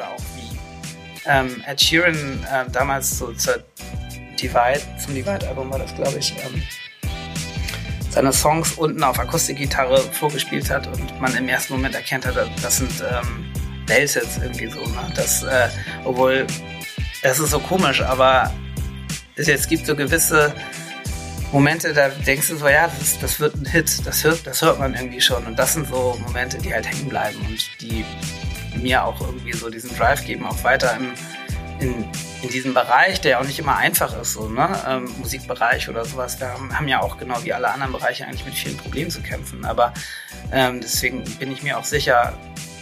oder auch wie ähm, Ed Sheeran äh, damals so zur Divide, zum Divide-Album war das, glaube ich, ähm, seine Songs unten auf Akustikgitarre vorgespielt hat und man im ersten Moment erkennt hat, das sind ähm, Bells irgendwie so. Ne? Das, äh, obwohl, das ist so komisch, aber es, es gibt so gewisse Momente, da denkst du so, ja, das, das wird ein Hit, das hört, das hört man irgendwie schon. Und das sind so Momente, die halt hängen bleiben und die mir auch irgendwie so diesen Drive geben, auch weiter im, in, in diesem Bereich, der auch nicht immer einfach ist, so, ne? Ähm, Musikbereich oder sowas, wir haben, haben, ja auch genau wie alle anderen Bereiche eigentlich mit vielen Problemen zu kämpfen. Aber ähm, deswegen bin ich mir auch sicher,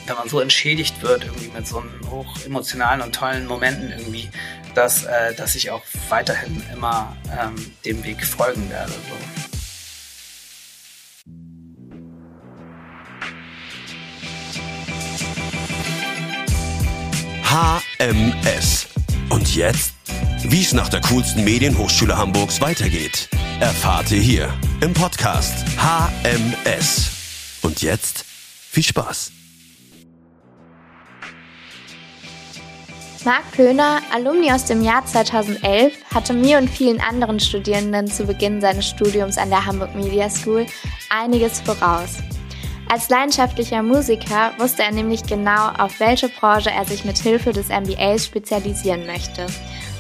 wenn man so entschädigt wird, irgendwie mit so einem hoch emotionalen und tollen Momenten irgendwie, dass, äh, dass ich auch weiterhin immer ähm, dem Weg folgen werde. So. HMS. Und jetzt? Wie es nach der coolsten Medienhochschule Hamburgs weitergeht, erfahrt ihr hier im Podcast HMS. Und jetzt viel Spaß. Marc Pöhner, Alumni aus dem Jahr 2011, hatte mir und vielen anderen Studierenden zu Beginn seines Studiums an der Hamburg Media School einiges voraus. Als leidenschaftlicher Musiker wusste er nämlich genau, auf welche Branche er sich mit Hilfe des MBAs spezialisieren möchte.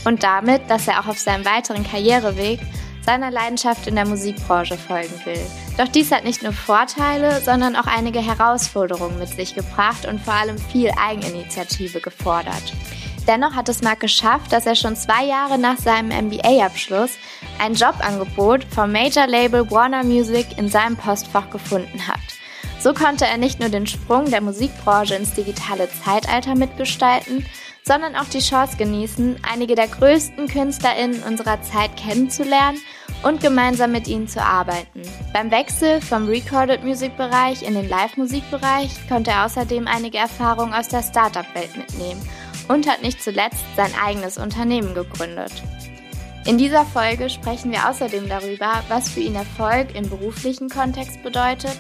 Und damit, dass er auch auf seinem weiteren Karriereweg seiner Leidenschaft in der Musikbranche folgen will. Doch dies hat nicht nur Vorteile, sondern auch einige Herausforderungen mit sich gebracht und vor allem viel Eigeninitiative gefordert. Dennoch hat es Mark geschafft, dass er schon zwei Jahre nach seinem MBA-Abschluss ein Jobangebot vom Major-Label Warner Music in seinem Postfach gefunden hat. So konnte er nicht nur den Sprung der Musikbranche ins digitale Zeitalter mitgestalten, sondern auch die Chance genießen, einige der größten KünstlerInnen unserer Zeit kennenzulernen und gemeinsam mit ihnen zu arbeiten. Beim Wechsel vom Recorded Music Bereich in den Live Musik Bereich konnte er außerdem einige Erfahrungen aus der Startup-Welt mitnehmen und hat nicht zuletzt sein eigenes Unternehmen gegründet. In dieser Folge sprechen wir außerdem darüber, was für ihn Erfolg im beruflichen Kontext bedeutet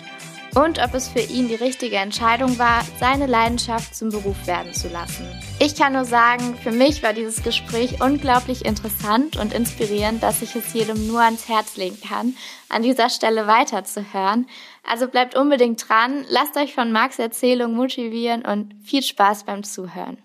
und ob es für ihn die richtige Entscheidung war, seine Leidenschaft zum Beruf werden zu lassen. Ich kann nur sagen, für mich war dieses Gespräch unglaublich interessant und inspirierend, dass ich es jedem nur ans Herz legen kann, an dieser Stelle weiterzuhören. Also bleibt unbedingt dran, lasst euch von Marks Erzählung motivieren und viel Spaß beim Zuhören.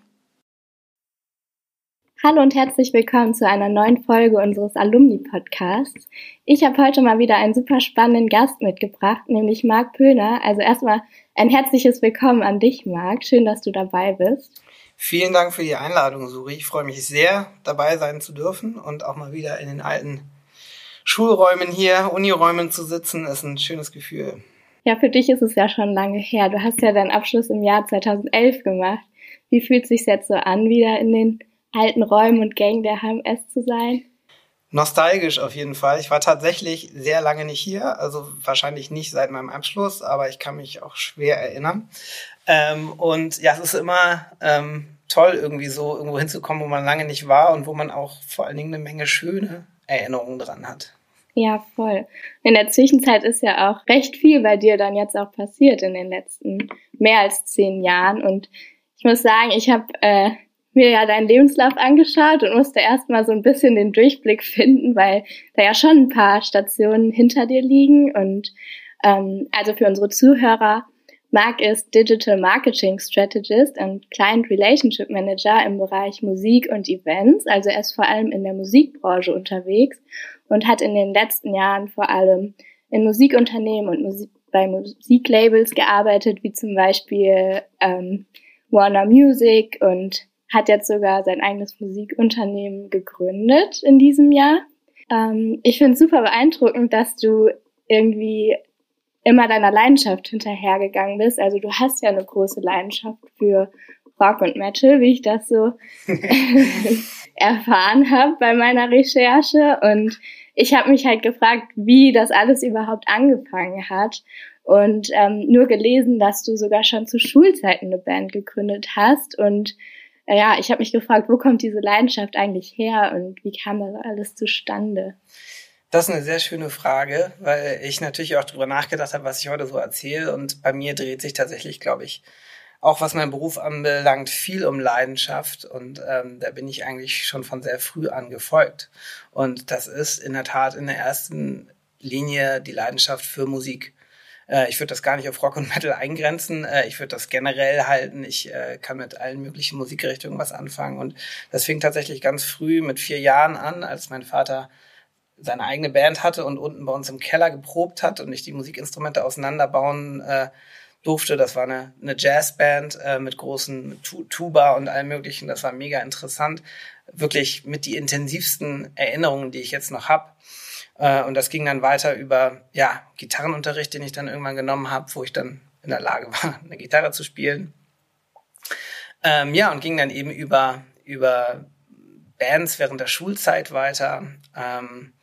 Hallo und herzlich willkommen zu einer neuen Folge unseres Alumni-Podcasts. Ich habe heute mal wieder einen super spannenden Gast mitgebracht, nämlich Marc Pöhner. Also erstmal ein herzliches Willkommen an dich, Marc. Schön, dass du dabei bist. Vielen Dank für die Einladung, Suri. Ich freue mich sehr, dabei sein zu dürfen und auch mal wieder in den alten Schulräumen hier, Uniräumen zu sitzen, ist ein schönes Gefühl. Ja, für dich ist es ja schon lange her. Du hast ja deinen Abschluss im Jahr 2011 gemacht. Wie fühlt es sich jetzt so an, wieder in den alten Räumen und Gängen der HMS zu sein? Nostalgisch auf jeden Fall. Ich war tatsächlich sehr lange nicht hier, also wahrscheinlich nicht seit meinem Abschluss, aber ich kann mich auch schwer erinnern. Ähm, und ja, es ist immer ähm, toll, irgendwie so irgendwo hinzukommen, wo man lange nicht war und wo man auch vor allen Dingen eine Menge schöne Erinnerungen dran hat. Ja, voll. In der Zwischenzeit ist ja auch recht viel bei dir dann jetzt auch passiert in den letzten mehr als zehn Jahren. Und ich muss sagen, ich habe äh, mir ja deinen Lebenslauf angeschaut und musste erstmal so ein bisschen den Durchblick finden, weil da ja schon ein paar Stationen hinter dir liegen. Und ähm, also für unsere Zuhörer, Marc ist Digital Marketing Strategist und Client Relationship Manager im Bereich Musik und Events. Also er ist vor allem in der Musikbranche unterwegs und hat in den letzten Jahren vor allem in Musikunternehmen und Musik bei Musiklabels gearbeitet, wie zum Beispiel ähm, Warner Music und hat jetzt sogar sein eigenes Musikunternehmen gegründet in diesem Jahr. Ähm, ich finde es super beeindruckend, dass du irgendwie immer deiner Leidenschaft hinterhergegangen bist. Also du hast ja eine große Leidenschaft für Rock und Metal, wie ich das so erfahren habe bei meiner Recherche. Und ich habe mich halt gefragt, wie das alles überhaupt angefangen hat. Und ähm, nur gelesen, dass du sogar schon zu Schulzeiten eine Band gegründet hast und ja, ich habe mich gefragt, wo kommt diese Leidenschaft eigentlich her und wie kam das alles zustande? Das ist eine sehr schöne Frage, weil ich natürlich auch darüber nachgedacht habe, was ich heute so erzähle. Und bei mir dreht sich tatsächlich, glaube ich, auch was mein Beruf anbelangt, viel um Leidenschaft und ähm, da bin ich eigentlich schon von sehr früh an gefolgt. Und das ist in der Tat in der ersten Linie die Leidenschaft für Musik. Äh, ich würde das gar nicht auf Rock und Metal eingrenzen. Äh, ich würde das generell halten. Ich äh, kann mit allen möglichen Musikrichtungen was anfangen. Und das fing tatsächlich ganz früh mit vier Jahren an, als mein Vater seine eigene Band hatte und unten bei uns im Keller geprobt hat und ich die Musikinstrumente auseinanderbauen äh, durfte. Das war eine, eine Jazzband äh, mit großen Tuba und allem möglichen. Das war mega interessant. Wirklich mit die intensivsten Erinnerungen, die ich jetzt noch habe. Äh, und das ging dann weiter über ja, Gitarrenunterricht, den ich dann irgendwann genommen habe, wo ich dann in der Lage war, eine Gitarre zu spielen. Ähm, ja, und ging dann eben über, über Bands während der Schulzeit weiter. Ähm,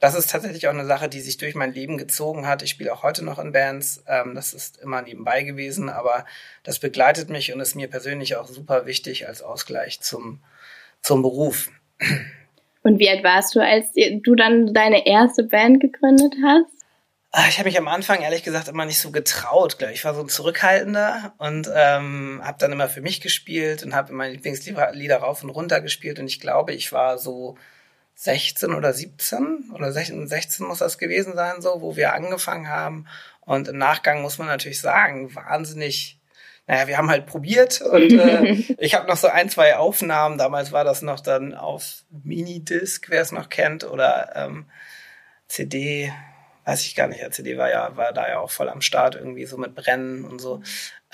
das ist tatsächlich auch eine Sache, die sich durch mein Leben gezogen hat. Ich spiele auch heute noch in Bands. Ähm, das ist immer nebenbei gewesen, aber das begleitet mich und ist mir persönlich auch super wichtig als Ausgleich zum, zum Beruf. Und wie alt warst du, als du dann deine erste Band gegründet hast? Ah, ich habe mich am Anfang ehrlich gesagt immer nicht so getraut. Glaub. Ich war so ein Zurückhaltender und ähm, habe dann immer für mich gespielt und habe meine Lieblingslieder rauf und runter gespielt. Und ich glaube, ich war so 16 oder 17 oder 16, 16 muss das gewesen sein, so, wo wir angefangen haben. Und im Nachgang muss man natürlich sagen, wahnsinnig, naja, wir haben halt probiert und äh, ich habe noch so ein, zwei Aufnahmen. Damals war das noch dann auf Minidisc, wer es noch kennt, oder ähm, CD, weiß ich gar nicht. Ja, CD war ja, war da ja auch voll am Start, irgendwie so mit Brennen und so.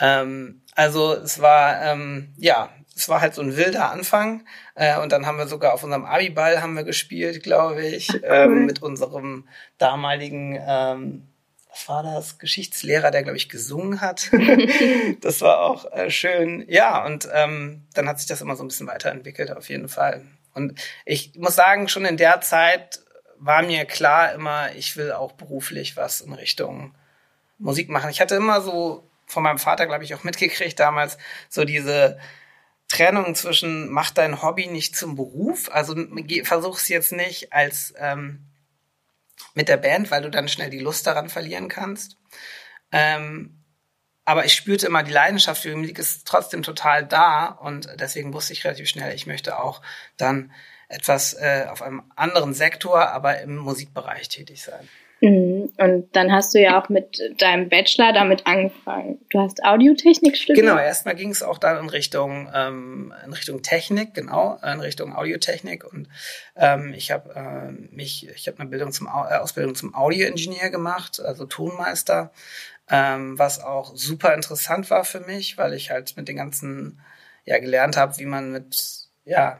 Ähm, also es war, ähm, ja, es war halt so ein wilder Anfang. Äh, und dann haben wir sogar auf unserem Abiball haben wir gespielt, glaube ich, ähm, mit unserem damaligen, ähm, was war das, Geschichtslehrer, der, glaube ich, gesungen hat. das war auch äh, schön. Ja, und ähm, dann hat sich das immer so ein bisschen weiterentwickelt, auf jeden Fall. Und ich muss sagen, schon in der Zeit war mir klar immer, ich will auch beruflich was in Richtung Musik machen. Ich hatte immer so von meinem Vater, glaube ich, auch mitgekriegt damals, so diese Trennung zwischen mach dein Hobby nicht zum Beruf, also versuch's jetzt nicht als ähm, mit der Band, weil du dann schnell die Lust daran verlieren kannst. Ähm, aber ich spürte immer, die Leidenschaft für die Musik ist trotzdem total da und deswegen wusste ich relativ schnell, ich möchte auch dann etwas äh, auf einem anderen Sektor, aber im Musikbereich tätig sein. Mhm. Und dann hast du ja auch mit deinem Bachelor damit angefangen. Du hast Audiotechnik studiert? Genau, erstmal ging es auch dann in Richtung, ähm, in Richtung Technik, genau, in Richtung Audiotechnik. Und ähm, ich habe äh, mich, ich habe eine Bildung zum, äh, Ausbildung zum Audioingenieur gemacht, also Tonmeister, ähm, was auch super interessant war für mich, weil ich halt mit den ganzen, ja, gelernt habe, wie man mit, ja,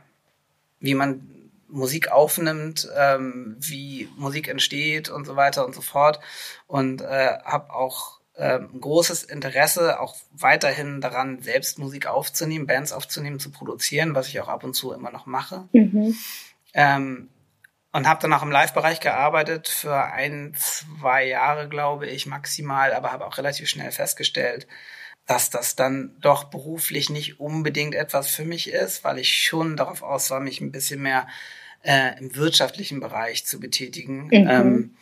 wie man Musik aufnimmt, ähm, wie Musik entsteht und so weiter und so fort. Und äh, habe auch äh, ein großes Interesse auch weiterhin daran, selbst Musik aufzunehmen, Bands aufzunehmen, zu produzieren, was ich auch ab und zu immer noch mache. Mhm. Ähm, und habe dann auch im Live-Bereich gearbeitet für ein, zwei Jahre, glaube ich, maximal, aber habe auch relativ schnell festgestellt, dass das dann doch beruflich nicht unbedingt etwas für mich ist, weil ich schon darauf aus war, mich ein bisschen mehr äh, im wirtschaftlichen Bereich zu betätigen. Mhm. Ähm,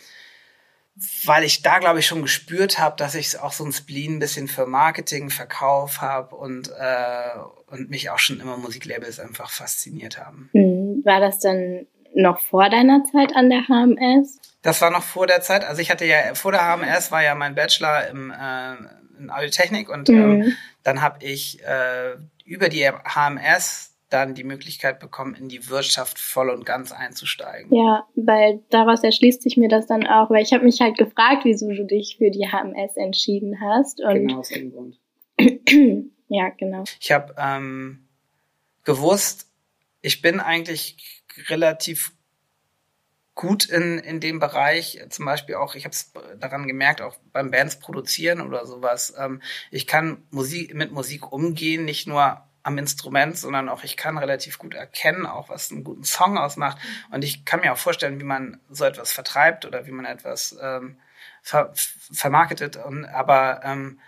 weil ich da, glaube ich, schon gespürt habe, dass ich auch so ein Spleen ein bisschen für Marketing, Verkauf habe und, äh, und mich auch schon immer Musiklabels einfach fasziniert haben. Mhm. War das dann noch vor deiner Zeit an der HMS? Das war noch vor der Zeit. Also ich hatte ja, vor der HMS war ja mein Bachelor im, äh, in Audiotechnik und mhm. ähm, dann habe ich äh, über die HMS dann die Möglichkeit bekommen, in die Wirtschaft voll und ganz einzusteigen. Ja, weil daraus erschließt sich mir das dann auch, weil ich habe mich halt gefragt, wieso du dich für die HMS entschieden hast. Und genau aus dem Grund. ja, genau. Ich habe ähm, gewusst, ich bin eigentlich relativ gut in, in dem Bereich, zum Beispiel auch, ich habe es daran gemerkt, auch beim Bands produzieren oder sowas. Ähm, ich kann Musik mit Musik umgehen, nicht nur am Instrument, sondern auch ich kann relativ gut erkennen, auch was einen guten Song ausmacht. Und ich kann mir auch vorstellen, wie man so etwas vertreibt oder wie man etwas ähm, ver vermarketet. Und, aber ähm,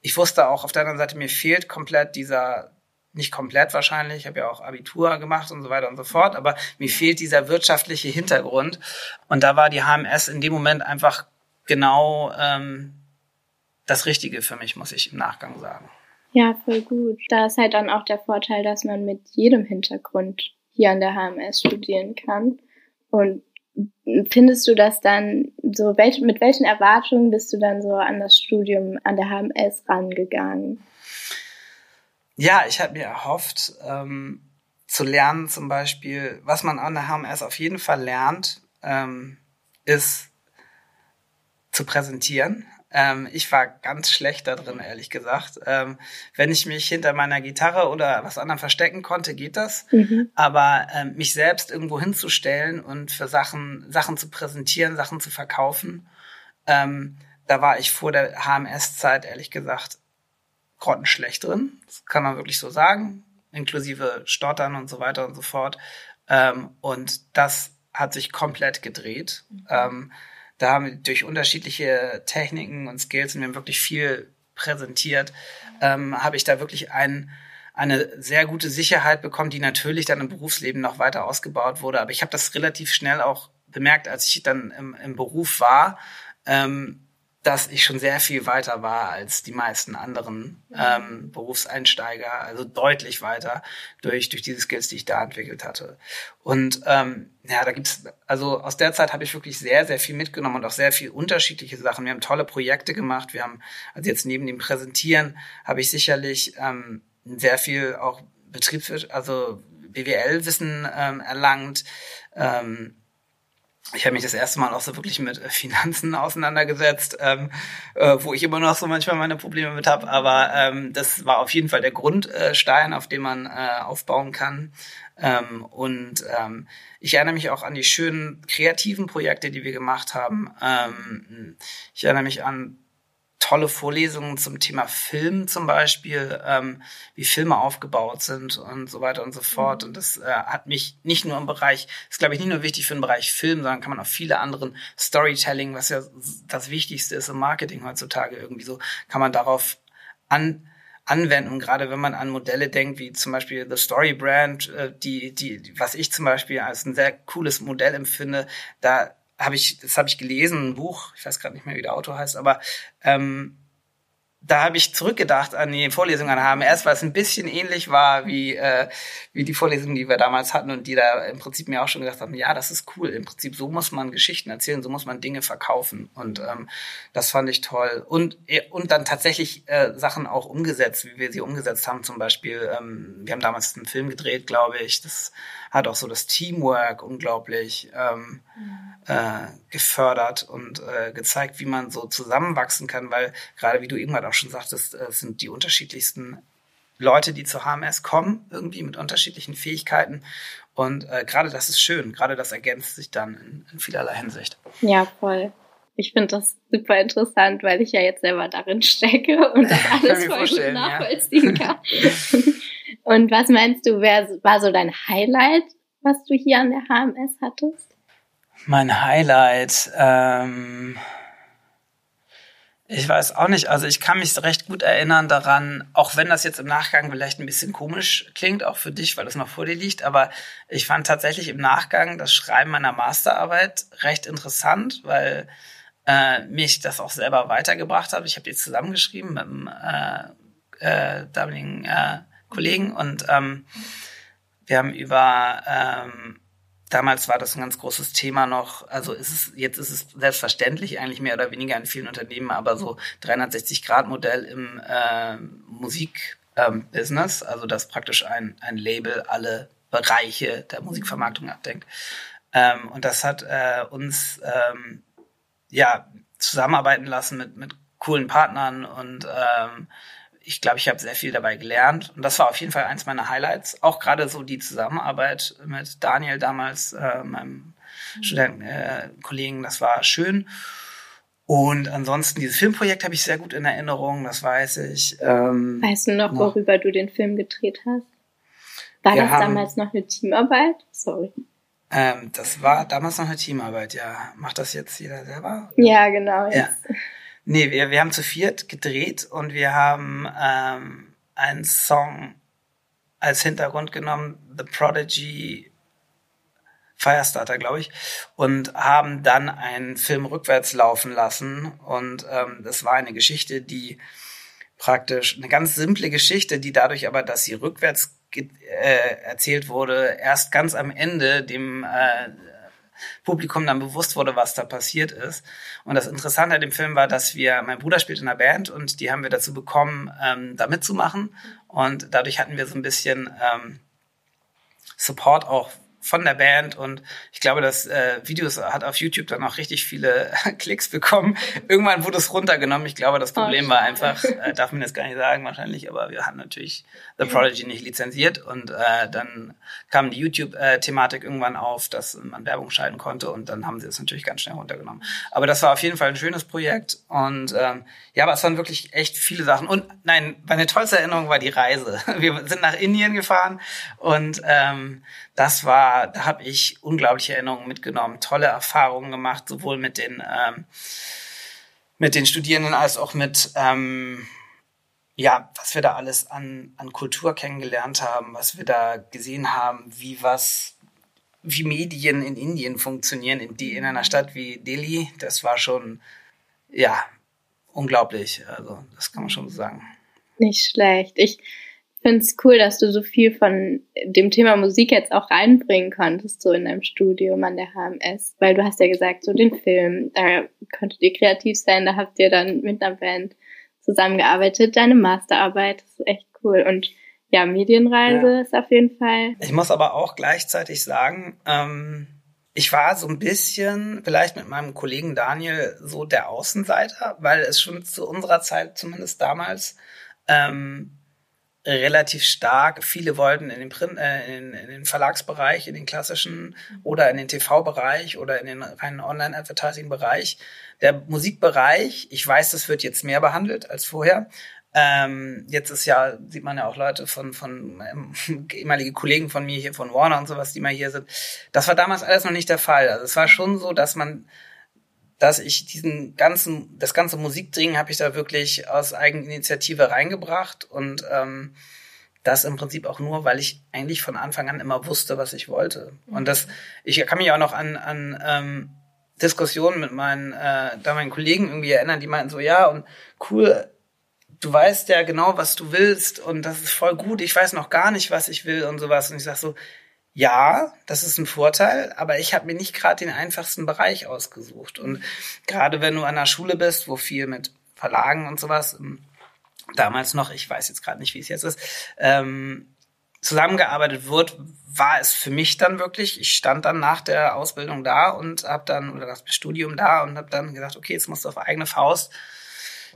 ich wusste auch auf der anderen Seite, mir fehlt komplett dieser, nicht komplett wahrscheinlich, ich habe ja auch Abitur gemacht und so weiter und so fort, aber mir fehlt dieser wirtschaftliche Hintergrund. Und da war die HMS in dem Moment einfach genau ähm, das Richtige für mich, muss ich im Nachgang sagen. Ja, voll gut. Da ist halt dann auch der Vorteil, dass man mit jedem Hintergrund hier an der HMS studieren kann. Und findest du das dann so, welch, mit welchen Erwartungen bist du dann so an das Studium an der HMS rangegangen? Ja, ich habe mir erhofft, ähm, zu lernen zum Beispiel, was man an der HMS auf jeden Fall lernt, ähm, ist zu präsentieren. Ähm, ich war ganz schlecht da drin, ehrlich gesagt. Ähm, wenn ich mich hinter meiner Gitarre oder was anderem verstecken konnte, geht das. Mhm. Aber ähm, mich selbst irgendwo hinzustellen und für Sachen, Sachen zu präsentieren, Sachen zu verkaufen, ähm, da war ich vor der HMS-Zeit, ehrlich gesagt, grottenschlecht drin. Das kann man wirklich so sagen. Inklusive Stottern und so weiter und so fort. Ähm, und das hat sich komplett gedreht. Mhm. Da haben wir durch unterschiedliche Techniken und Skills und wir haben wirklich viel präsentiert, ähm, habe ich da wirklich ein, eine sehr gute Sicherheit bekommen, die natürlich dann im Berufsleben noch weiter ausgebaut wurde. Aber ich habe das relativ schnell auch bemerkt, als ich dann im, im Beruf war, ähm, dass ich schon sehr viel weiter war als die meisten anderen ähm, Berufseinsteiger, also deutlich weiter durch durch diese Skills, die ich da entwickelt hatte. Und ähm, ja, da gibt's also aus der Zeit habe ich wirklich sehr sehr viel mitgenommen und auch sehr viel unterschiedliche Sachen. Wir haben tolle Projekte gemacht. Wir haben also jetzt neben dem Präsentieren habe ich sicherlich ähm, sehr viel auch Betriebswirt, also BWL-Wissen ähm, erlangt. Ähm, ich habe mich das erste Mal auch so wirklich mit äh, Finanzen auseinandergesetzt, ähm, äh, wo ich immer noch so manchmal meine Probleme mit habe. Aber ähm, das war auf jeden Fall der Grundstein, auf dem man äh, aufbauen kann. Ähm, und ähm, ich erinnere mich auch an die schönen kreativen Projekte, die wir gemacht haben. Ähm, ich erinnere mich an tolle Vorlesungen zum Thema Film zum Beispiel, ähm, wie Filme aufgebaut sind und so weiter und so fort. Mhm. Und das äh, hat mich nicht nur im Bereich, ist glaube ich nicht nur wichtig für den Bereich Film, sondern kann man auf viele anderen Storytelling, was ja das Wichtigste ist im Marketing heutzutage irgendwie so, kann man darauf an anwenden. gerade wenn man an Modelle denkt, wie zum Beispiel The Story Brand, äh, die, die, was ich zum Beispiel als ein sehr cooles Modell empfinde, da habe ich, das habe ich gelesen, ein Buch, ich weiß gerade nicht mehr, wie der Autor heißt, aber ähm, da habe ich zurückgedacht an die Vorlesung an HMS, weil es ein bisschen ähnlich war wie, äh, wie die Vorlesungen, die wir damals hatten und die da im Prinzip mir auch schon gesagt haben, ja, das ist cool. Im Prinzip so muss man Geschichten erzählen, so muss man Dinge verkaufen. Und ähm, das fand ich toll. Und, und dann tatsächlich äh, Sachen auch umgesetzt, wie wir sie umgesetzt haben. Zum Beispiel, ähm, wir haben damals einen Film gedreht, glaube ich. Das hat auch so das Teamwork unglaublich ähm, äh, gefördert und äh, gezeigt, wie man so zusammenwachsen kann, weil gerade wie du irgendwann auch schon sagtest, äh, sind die unterschiedlichsten Leute, die zur HMS kommen, irgendwie mit unterschiedlichen Fähigkeiten. Und äh, gerade das ist schön, gerade das ergänzt sich dann in, in vielerlei Hinsicht. Ja, voll. Ich finde das super interessant, weil ich ja jetzt selber darin stecke und das alles voll gut nachvollziehen ja. kann. Und was meinst du, wer war so dein Highlight, was du hier an der HMS hattest? Mein Highlight, ähm, ich weiß auch nicht. Also ich kann mich recht gut erinnern daran, auch wenn das jetzt im Nachgang vielleicht ein bisschen komisch klingt, auch für dich, weil das noch vor dir liegt, aber ich fand tatsächlich im Nachgang das Schreiben meiner Masterarbeit recht interessant, weil äh, mich das auch selber weitergebracht hat. Ich habe die zusammengeschrieben mit dem äh, äh, damaligen äh, Kollegen und ähm, wir haben über ähm, damals war das ein ganz großes Thema noch, also ist es, jetzt ist es selbstverständlich eigentlich mehr oder weniger in vielen Unternehmen, aber so 360-Grad-Modell im äh, Musikbusiness, ähm, also dass praktisch ein, ein Label alle Bereiche der Musikvermarktung abdenkt. Ähm, und das hat äh, uns ähm, ja zusammenarbeiten lassen mit, mit coolen Partnern und ähm, ich glaube, ich habe sehr viel dabei gelernt. Und das war auf jeden Fall eins meiner Highlights. Auch gerade so die Zusammenarbeit mit Daniel damals, äh, meinem mhm. Studentenkollegen, äh, das war schön. Und ansonsten, dieses Filmprojekt habe ich sehr gut in Erinnerung, das weiß ich. Ähm, weißt du noch, noch, worüber du den Film gedreht hast? War das haben, damals noch eine Teamarbeit? Sorry. Ähm, das war damals noch eine Teamarbeit, ja. Macht das jetzt jeder selber? Ja, genau. Jetzt. Ja. Nee, wir, wir haben zu viert gedreht und wir haben ähm, einen Song als Hintergrund genommen, The Prodigy Firestarter, glaube ich, und haben dann einen Film rückwärts laufen lassen. Und ähm, das war eine Geschichte, die praktisch eine ganz simple Geschichte, die dadurch aber, dass sie rückwärts äh, erzählt wurde, erst ganz am Ende dem äh, Publikum dann bewusst wurde, was da passiert ist. Und das Interessante an dem Film war, dass wir, mein Bruder spielt in einer Band und die haben wir dazu bekommen, ähm, da mitzumachen. Und dadurch hatten wir so ein bisschen ähm, Support auch von der Band und ich glaube, das äh, Video hat auf YouTube dann auch richtig viele Klicks bekommen. Irgendwann wurde es runtergenommen. Ich glaube, das oh, Problem war einfach, äh, darf man jetzt gar nicht sagen wahrscheinlich, aber wir hatten natürlich The Prodigy nicht lizenziert und äh, dann kam die YouTube-Thematik irgendwann auf, dass man Werbung schalten konnte und dann haben sie es natürlich ganz schnell runtergenommen. Aber das war auf jeden Fall ein schönes Projekt und ähm, ja, aber es waren wirklich echt viele Sachen. Und nein, meine tollste Erinnerung war die Reise. Wir sind nach Indien gefahren und ähm, das war, da habe ich unglaubliche Erinnerungen mitgenommen, tolle Erfahrungen gemacht, sowohl mit den ähm, mit den Studierenden als auch mit ähm, ja, was wir da alles an, an Kultur kennengelernt haben, was wir da gesehen haben, wie was, wie Medien in Indien funktionieren, in, die, in einer Stadt wie Delhi, das war schon, ja, unglaublich. Also, das kann man schon so sagen. Nicht schlecht. Ich finde es cool, dass du so viel von dem Thema Musik jetzt auch reinbringen konntest, so in deinem Studium an der HMS, weil du hast ja gesagt, so den Film, da konntet ihr kreativ sein, da habt ihr dann mit einer Band zusammengearbeitet, deine Masterarbeit, das ist echt cool und ja, Medienreise ja. ist auf jeden Fall. Ich muss aber auch gleichzeitig sagen, ähm, ich war so ein bisschen, vielleicht mit meinem Kollegen Daniel, so der Außenseiter, weil es schon zu unserer Zeit, zumindest damals, ähm, relativ stark. Viele wollten in den, Print, äh, in, in, den Verlagsbereich, in den klassischen oder in den TV-Bereich oder in den reinen Online-Advertising-Bereich. Der Musikbereich, ich weiß, das wird jetzt mehr behandelt als vorher. Ähm, jetzt ist ja, sieht man ja auch Leute von, von ähm, ehemalige Kollegen von mir hier von Warner und sowas, die mal hier sind. Das war damals alles noch nicht der Fall. Also es war schon so, dass man dass ich diesen ganzen, das ganze Musikding habe ich da wirklich aus Eigeninitiative reingebracht und ähm, das im Prinzip auch nur, weil ich eigentlich von Anfang an immer wusste, was ich wollte. Und das, ich kann mich auch noch an, an ähm, Diskussionen mit meinen, äh, da meinen Kollegen irgendwie erinnern, die meinten so, ja, und cool, du weißt ja genau, was du willst und das ist voll gut, ich weiß noch gar nicht, was ich will und sowas. Und ich sag so, ja, das ist ein Vorteil, aber ich habe mir nicht gerade den einfachsten Bereich ausgesucht. Und gerade wenn du an der Schule bist, wo viel mit Verlagen und sowas, ähm, damals noch, ich weiß jetzt gerade nicht, wie es jetzt ist, ähm, zusammengearbeitet wird, war es für mich dann wirklich, ich stand dann nach der Ausbildung da und habe dann, oder das Studium da und habe dann gesagt, okay, jetzt musst du auf eigene Faust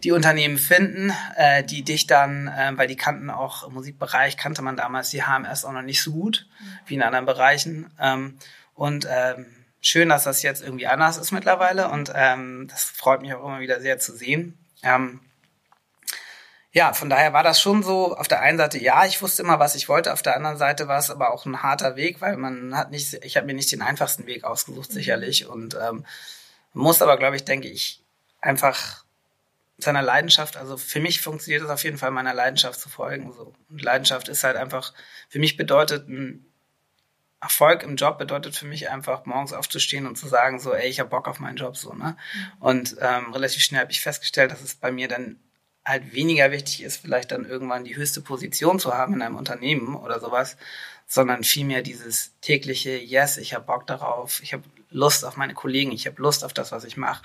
die Unternehmen finden, äh, die dich dann, äh, weil die kannten auch im Musikbereich, kannte man damals die HMS auch noch nicht so gut wie in anderen Bereichen. Ähm, und ähm, schön, dass das jetzt irgendwie anders ist mittlerweile und ähm, das freut mich auch immer wieder sehr zu sehen. Ähm, ja, von daher war das schon so, auf der einen Seite, ja, ich wusste immer, was ich wollte, auf der anderen Seite war es aber auch ein harter Weg, weil man hat nicht, ich habe mir nicht den einfachsten Weg ausgesucht, sicherlich. Und ähm, muss aber, glaube ich, denke ich, einfach seiner Leidenschaft, also für mich funktioniert es auf jeden Fall, meiner Leidenschaft zu folgen. So. Und Leidenschaft ist halt einfach, für mich bedeutet ein Erfolg im Job bedeutet für mich einfach morgens aufzustehen und zu sagen so, ey, ich habe Bock auf meinen Job so, ne? Mhm. Und ähm, relativ schnell habe ich festgestellt, dass es bei mir dann halt weniger wichtig ist, vielleicht dann irgendwann die höchste Position zu haben in einem Unternehmen oder sowas, sondern vielmehr dieses tägliche Yes, ich habe Bock darauf, ich habe Lust auf meine Kollegen, ich habe Lust auf das, was ich mache.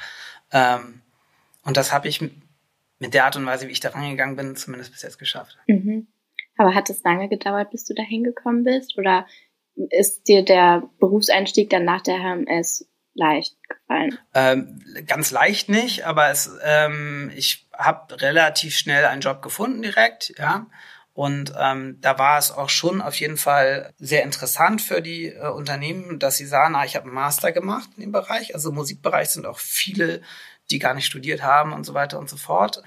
Ähm, und das habe ich mit der Art und Weise, wie ich da rangegangen bin, zumindest bis jetzt geschafft. Mhm. Aber hat es lange gedauert, bis du da hingekommen bist? Oder ist dir der Berufseinstieg dann nach der HMS leicht gefallen? Ähm, ganz leicht nicht, aber es, ähm, ich habe relativ schnell einen Job gefunden direkt, ja. Und ähm, da war es auch schon auf jeden Fall sehr interessant für die äh, Unternehmen, dass sie sahen, ah, ich habe einen Master gemacht in dem Bereich. Also im Musikbereich sind auch viele die gar nicht studiert haben und so weiter und so fort,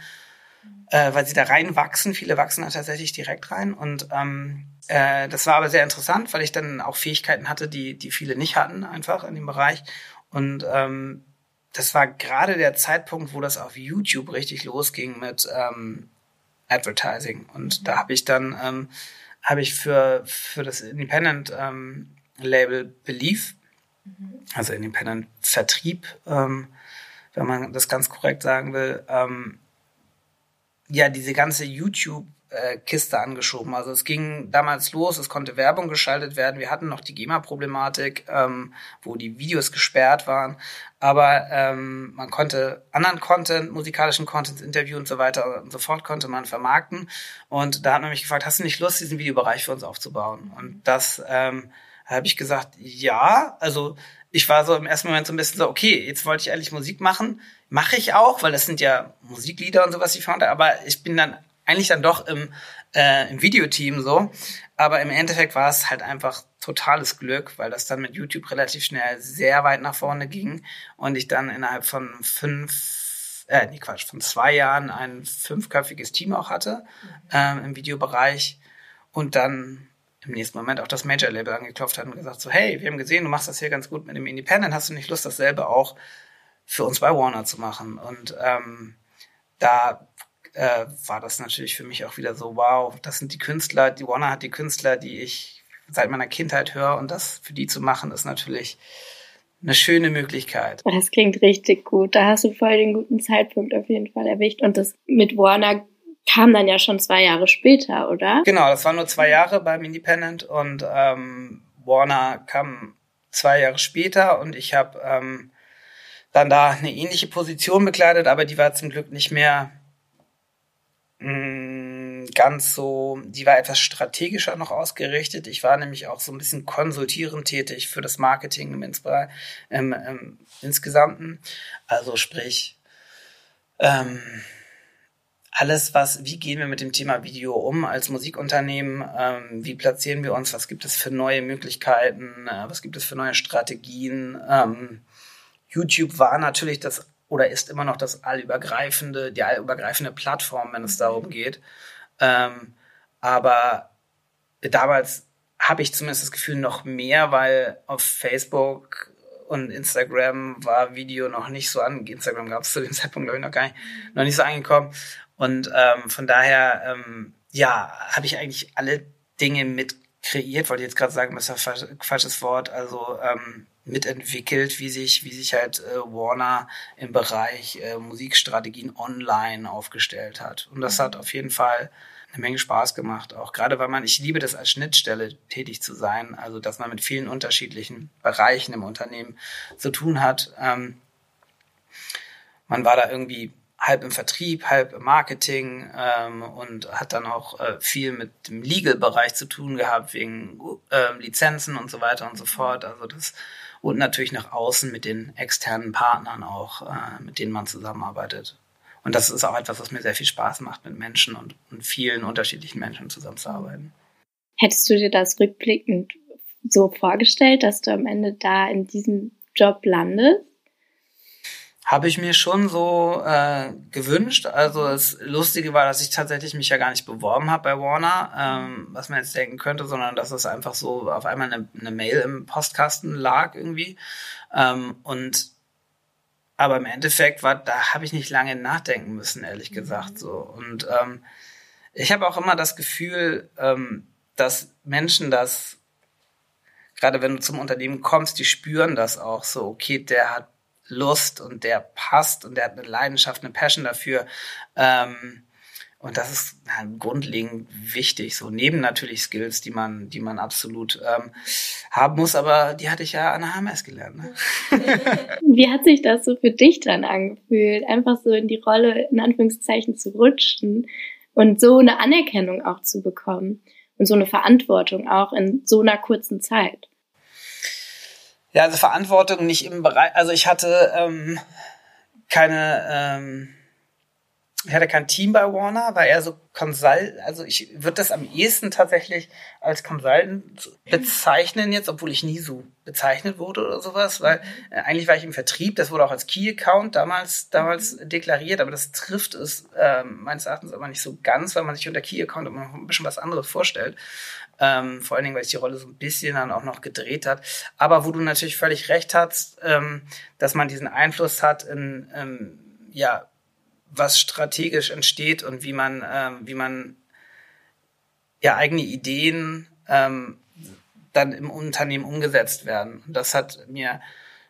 äh, weil sie da reinwachsen. Viele wachsen da tatsächlich direkt rein. Und ähm, äh, das war aber sehr interessant, weil ich dann auch Fähigkeiten hatte, die, die viele nicht hatten, einfach in dem Bereich. Und ähm, das war gerade der Zeitpunkt, wo das auf YouTube richtig losging mit ähm, Advertising. Und da habe ich dann ähm, habe ich für für das Independent ähm, Label Belief, mhm. also Independent Vertrieb, ähm, wenn man das ganz korrekt sagen will, ähm, ja diese ganze YouTube Kiste angeschoben. Also es ging damals los, es konnte Werbung geschaltet werden. Wir hatten noch die GEMA-Problematik, ähm, wo die Videos gesperrt waren. Aber ähm, man konnte anderen Content, musikalischen Content, Interview und so weiter und so fort konnte man vermarkten. Und da hat man mich gefragt, hast du nicht Lust, diesen Videobereich für uns aufzubauen? Und das ähm, habe ich gesagt, ja. Also ich war so im ersten Moment so ein bisschen so, okay, jetzt wollte ich eigentlich Musik machen. Mache ich auch, weil das sind ja Musiklieder und sowas, die ich fand. Aber ich bin dann eigentlich dann doch im, äh, im Videoteam so. Aber im Endeffekt war es halt einfach totales Glück, weil das dann mit YouTube relativ schnell sehr weit nach vorne ging und ich dann innerhalb von fünf, äh, nee, Quatsch, von zwei Jahren ein fünfköpfiges Team auch hatte ähm, im Videobereich und dann im nächsten Moment auch das Major-Label angeklopft hat und gesagt so, hey, wir haben gesehen, du machst das hier ganz gut mit dem Independent, hast du nicht Lust, dasselbe auch für uns bei Warner zu machen? Und ähm, da äh, war das natürlich für mich auch wieder so, wow, das sind die Künstler, die Warner hat die Künstler, die ich seit meiner Kindheit höre und das für die zu machen, ist natürlich eine schöne Möglichkeit. Das klingt richtig gut. Da hast du voll den guten Zeitpunkt auf jeden Fall erwischt. Und das mit Warner kam dann ja schon zwei Jahre später, oder? Genau, das waren nur zwei Jahre beim Independent und ähm, Warner kam zwei Jahre später und ich habe ähm, dann da eine ähnliche Position bekleidet, aber die war zum Glück nicht mehr Mm, ganz so, die war etwas strategischer noch ausgerichtet. Ich war nämlich auch so ein bisschen konsultierend tätig für das Marketing im, Inspira im, im Insgesamten. Also sprich, ähm, alles, was, wie gehen wir mit dem Thema Video um als Musikunternehmen? Ähm, wie platzieren wir uns? Was gibt es für neue Möglichkeiten? Äh, was gibt es für neue Strategien? Ähm, YouTube war natürlich das oder ist immer noch das allübergreifende, die allübergreifende Plattform, wenn es darum geht. Ähm, aber damals habe ich zumindest das Gefühl noch mehr, weil auf Facebook und Instagram war Video noch nicht so an. Instagram gab es zu dem Zeitpunkt, glaube ich, noch gar nicht, noch nicht so angekommen. Und ähm, von daher, ähm, ja, habe ich eigentlich alle Dinge mit kreiert, wollte ich jetzt gerade sagen, das ist ein falsches Wort. Also ähm, mitentwickelt, wie sich, wie sich halt äh, Warner im Bereich äh, Musikstrategien online aufgestellt hat. Und das hat mhm. auf jeden Fall eine Menge Spaß gemacht. Auch gerade weil man, ich liebe das als Schnittstelle tätig zu sein, also dass man mit vielen unterschiedlichen Bereichen im Unternehmen zu tun hat. Ähm, man war da irgendwie halb im Vertrieb, halb im Marketing ähm, und hat dann auch äh, viel mit dem Legal-Bereich zu tun gehabt, wegen äh, Lizenzen und so weiter und so fort. Also das und natürlich nach außen mit den externen Partnern auch, äh, mit denen man zusammenarbeitet. Und das ist auch etwas, was mir sehr viel Spaß macht, mit Menschen und, und vielen unterschiedlichen Menschen zusammenzuarbeiten. Hättest du dir das rückblickend so vorgestellt, dass du am Ende da in diesem Job landest? Habe ich mir schon so äh, gewünscht. Also das Lustige war, dass ich tatsächlich mich ja gar nicht beworben habe bei Warner, ähm, was man jetzt denken könnte, sondern dass es einfach so auf einmal eine, eine Mail im Postkasten lag irgendwie. Ähm, und aber im Endeffekt war, da habe ich nicht lange nachdenken müssen, ehrlich gesagt. So. Und ähm, ich habe auch immer das Gefühl, ähm, dass Menschen das, gerade wenn du zum Unternehmen kommst, die spüren das auch so, okay, der hat Lust und der passt und der hat eine Leidenschaft, eine Passion dafür. Ähm, und das ist ja, grundlegend wichtig, so neben natürlich Skills, die man, die man absolut ähm, haben muss, aber die hatte ich ja an der HMS gelernt. Ne? Wie hat sich das so für dich dann angefühlt, einfach so in die Rolle in Anführungszeichen zu rutschen und so eine Anerkennung auch zu bekommen und so eine Verantwortung auch in so einer kurzen Zeit? Ja, also Verantwortung nicht im Bereich, also ich hatte ähm, keine, ähm, hatte kein Team bei Warner, war eher so Consult, also ich würde das am ehesten tatsächlich als Consultant bezeichnen jetzt, obwohl ich nie so bezeichnet wurde oder sowas, weil äh, eigentlich war ich im Vertrieb, das wurde auch als Key Account damals, damals deklariert, aber das trifft es äh, meines Erachtens aber nicht so ganz, weil man sich unter Key Account immer noch ein bisschen was anderes vorstellt. Ähm, vor allen Dingen, weil sich die Rolle so ein bisschen dann auch noch gedreht hat. Aber wo du natürlich völlig recht hast, ähm, dass man diesen Einfluss hat in, ähm, ja, was strategisch entsteht und wie man, ähm, wie man ja eigene Ideen ähm, dann im Unternehmen umgesetzt werden. Das hat mir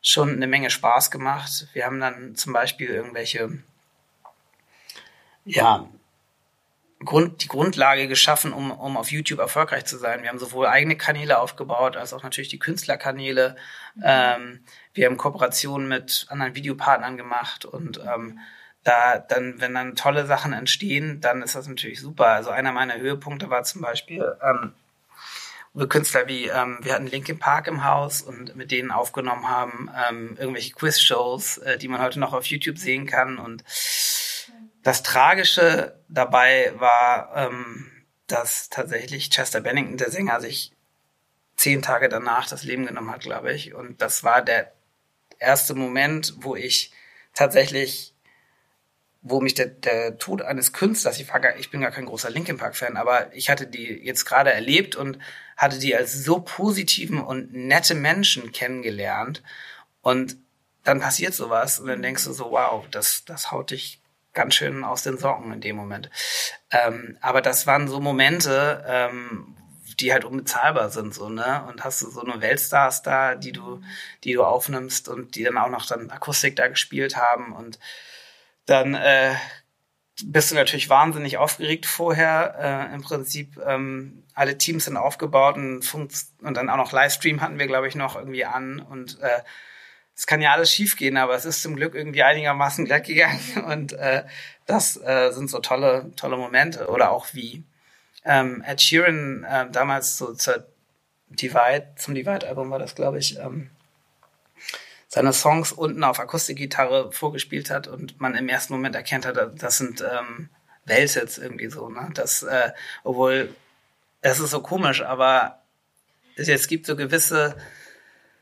schon eine Menge Spaß gemacht. Wir haben dann zum Beispiel irgendwelche ja, Grund, die Grundlage geschaffen, um, um auf YouTube erfolgreich zu sein. Wir haben sowohl eigene Kanäle aufgebaut, als auch natürlich die Künstlerkanäle. Mhm. Ähm, wir haben Kooperationen mit anderen Videopartnern gemacht und ähm, da dann, wenn dann tolle Sachen entstehen, dann ist das natürlich super. Also einer meiner Höhepunkte war zum Beispiel ähm, wir Künstler wie, ähm, wir hatten Linkin Park im Haus und mit denen aufgenommen haben, ähm, irgendwelche Quiz-Shows, äh, die man heute noch auf YouTube sehen kann. Und das Tragische dabei war, ähm, dass tatsächlich Chester Bennington, der Sänger, sich zehn Tage danach das Leben genommen hat, glaube ich. Und das war der erste Moment, wo ich tatsächlich wo mich der, der Tod eines Künstlers, ich, gar, ich bin gar kein großer Linkin Park-Fan, aber ich hatte die jetzt gerade erlebt und hatte die als so positiven und nette Menschen kennengelernt. Und dann passiert sowas und dann denkst du so, wow, das, das haut dich ganz schön aus den Socken in dem Moment. Ähm, aber das waren so Momente, ähm, die halt unbezahlbar sind, so, ne? Und hast du so eine Weltstars da, die du, die du aufnimmst und die dann auch noch dann Akustik da gespielt haben und dann äh, bist du natürlich wahnsinnig aufgeregt vorher. Äh, Im Prinzip ähm, alle Teams sind aufgebaut und, funkt und dann auch noch Livestream hatten wir, glaube ich, noch irgendwie an. Und äh, es kann ja alles schiefgehen, aber es ist zum Glück irgendwie einigermaßen glatt gegangen. Und äh, das äh, sind so tolle, tolle Momente. Oder auch wie ähm, Ed Sheeran äh, damals so zur Divide, zum Divide-Album war das, glaube ich, ähm, seine Songs unten auf Akustikgitarre vorgespielt hat und man im ersten Moment erkennt hat, das sind ähm, Welthits irgendwie so. Ne? Das, äh, obwohl, es ist so komisch, aber es gibt so gewisse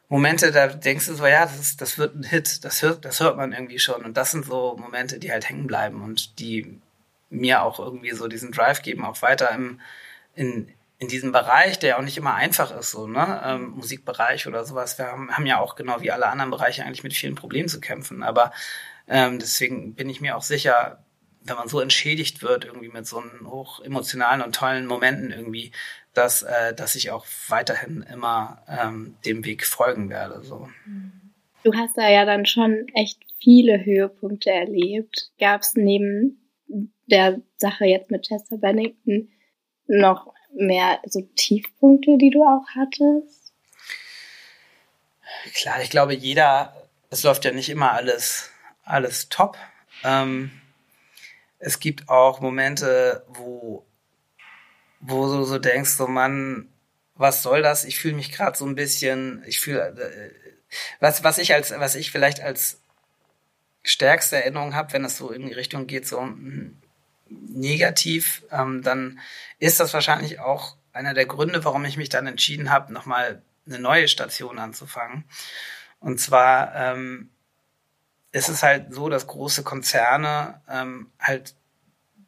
Momente, da denkst du so, ja, das, das wird ein Hit, das hört, das hört man irgendwie schon. Und das sind so Momente, die halt hängen bleiben und die mir auch irgendwie so diesen Drive geben, auch weiter im, in, in diesem Bereich, der auch nicht immer einfach ist, so, ne, ähm, Musikbereich oder sowas, wir haben, haben ja auch genau wie alle anderen Bereiche eigentlich mit vielen Problemen zu kämpfen. Aber ähm, deswegen bin ich mir auch sicher, wenn man so entschädigt wird, irgendwie mit so einen hoch emotionalen und tollen Momenten irgendwie, dass, äh, dass ich auch weiterhin immer ähm, dem Weg folgen werde. So. Du hast da ja dann schon echt viele Höhepunkte erlebt. Gab es neben der Sache jetzt mit Chester Bennington noch mehr so Tiefpunkte, die du auch hattest? Klar, ich glaube, jeder, es läuft ja nicht immer alles, alles top. Ähm, es gibt auch Momente, wo, wo du so denkst, so Mann, was soll das? Ich fühle mich gerade so ein bisschen, ich fühle, äh, was, was ich als, was ich vielleicht als stärkste Erinnerung habe, wenn es so in die Richtung geht, so, hm, negativ, ähm, dann ist das wahrscheinlich auch einer der Gründe, warum ich mich dann entschieden habe, nochmal eine neue Station anzufangen. Und zwar ähm, ist es halt so, dass große Konzerne ähm, halt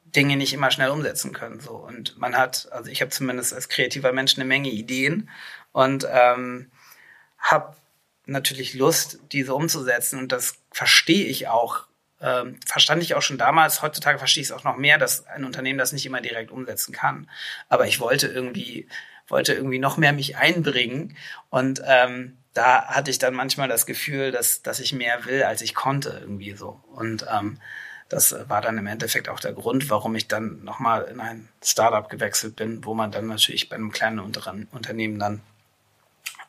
Dinge nicht immer schnell umsetzen können. So. Und man hat, also ich habe zumindest als kreativer Mensch eine Menge Ideen und ähm, habe natürlich Lust, diese umzusetzen. Und das verstehe ich auch ähm, verstand ich auch schon damals, heutzutage verstehe ich es auch noch mehr, dass ein Unternehmen das nicht immer direkt umsetzen kann. Aber ich wollte irgendwie, wollte irgendwie noch mehr mich einbringen und ähm, da hatte ich dann manchmal das Gefühl, dass, dass ich mehr will, als ich konnte, irgendwie so. Und ähm, das war dann im Endeffekt auch der Grund, warum ich dann nochmal in ein Startup gewechselt bin, wo man dann natürlich bei einem kleinen Unternehmen dann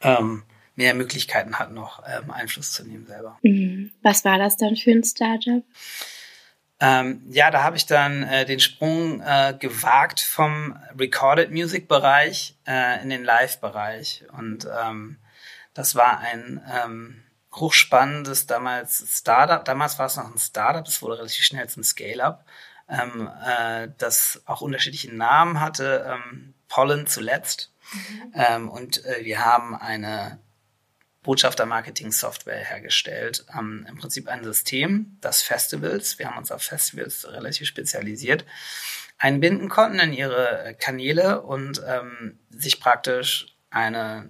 ähm, mehr Möglichkeiten hat, noch ähm, Einfluss zu nehmen selber. Mhm. Was war das dann für ein Startup? Ähm, ja, da habe ich dann äh, den Sprung äh, gewagt vom Recorded Music Bereich äh, in den Live-Bereich. Und ähm, das war ein ähm, hochspannendes damals Startup. Damals war es noch ein Startup, es wurde relativ schnell zum Scale-Up, ähm, äh, das auch unterschiedliche Namen hatte. Ähm, Pollen zuletzt. Mhm. Ähm, und äh, wir haben eine Botschafter-Marketing-Software hergestellt. Ähm, Im Prinzip ein System, das Festivals, wir haben uns auf Festivals relativ spezialisiert, einbinden konnten in ihre Kanäle und ähm, sich praktisch eine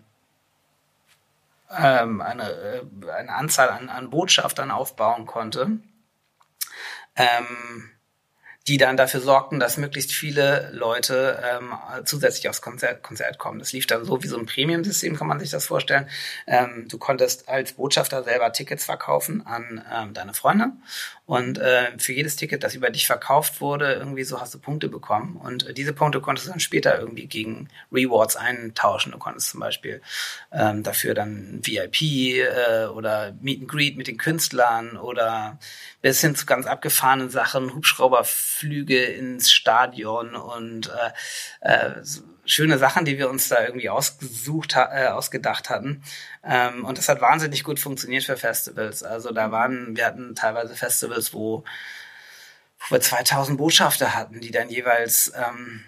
ähm, eine, äh, eine Anzahl an, an Botschaftern aufbauen konnte, ähm, die dann dafür sorgten, dass möglichst viele Leute ähm, zusätzlich aufs Konzert, Konzert kommen. Das lief dann so wie so ein Premium-System, kann man sich das vorstellen. Ähm, du konntest als Botschafter selber Tickets verkaufen an ähm, deine Freunde und äh, für jedes Ticket, das über dich verkauft wurde, irgendwie so hast du Punkte bekommen. Und äh, diese Punkte konntest du dann später irgendwie gegen Rewards eintauschen. Du konntest zum Beispiel ähm, dafür dann VIP äh, oder Meet and Greet mit den Künstlern oder bis hin zu ganz abgefahrenen Sachen, Hubschrauberflüge ins Stadion und äh, äh, schöne Sachen, die wir uns da irgendwie ausgesucht, äh, ausgedacht hatten. Ähm, und das hat wahnsinnig gut funktioniert für Festivals. Also da waren, wir hatten teilweise Festivals, wo, wo wir 2000 Botschafter hatten, die dann jeweils ähm,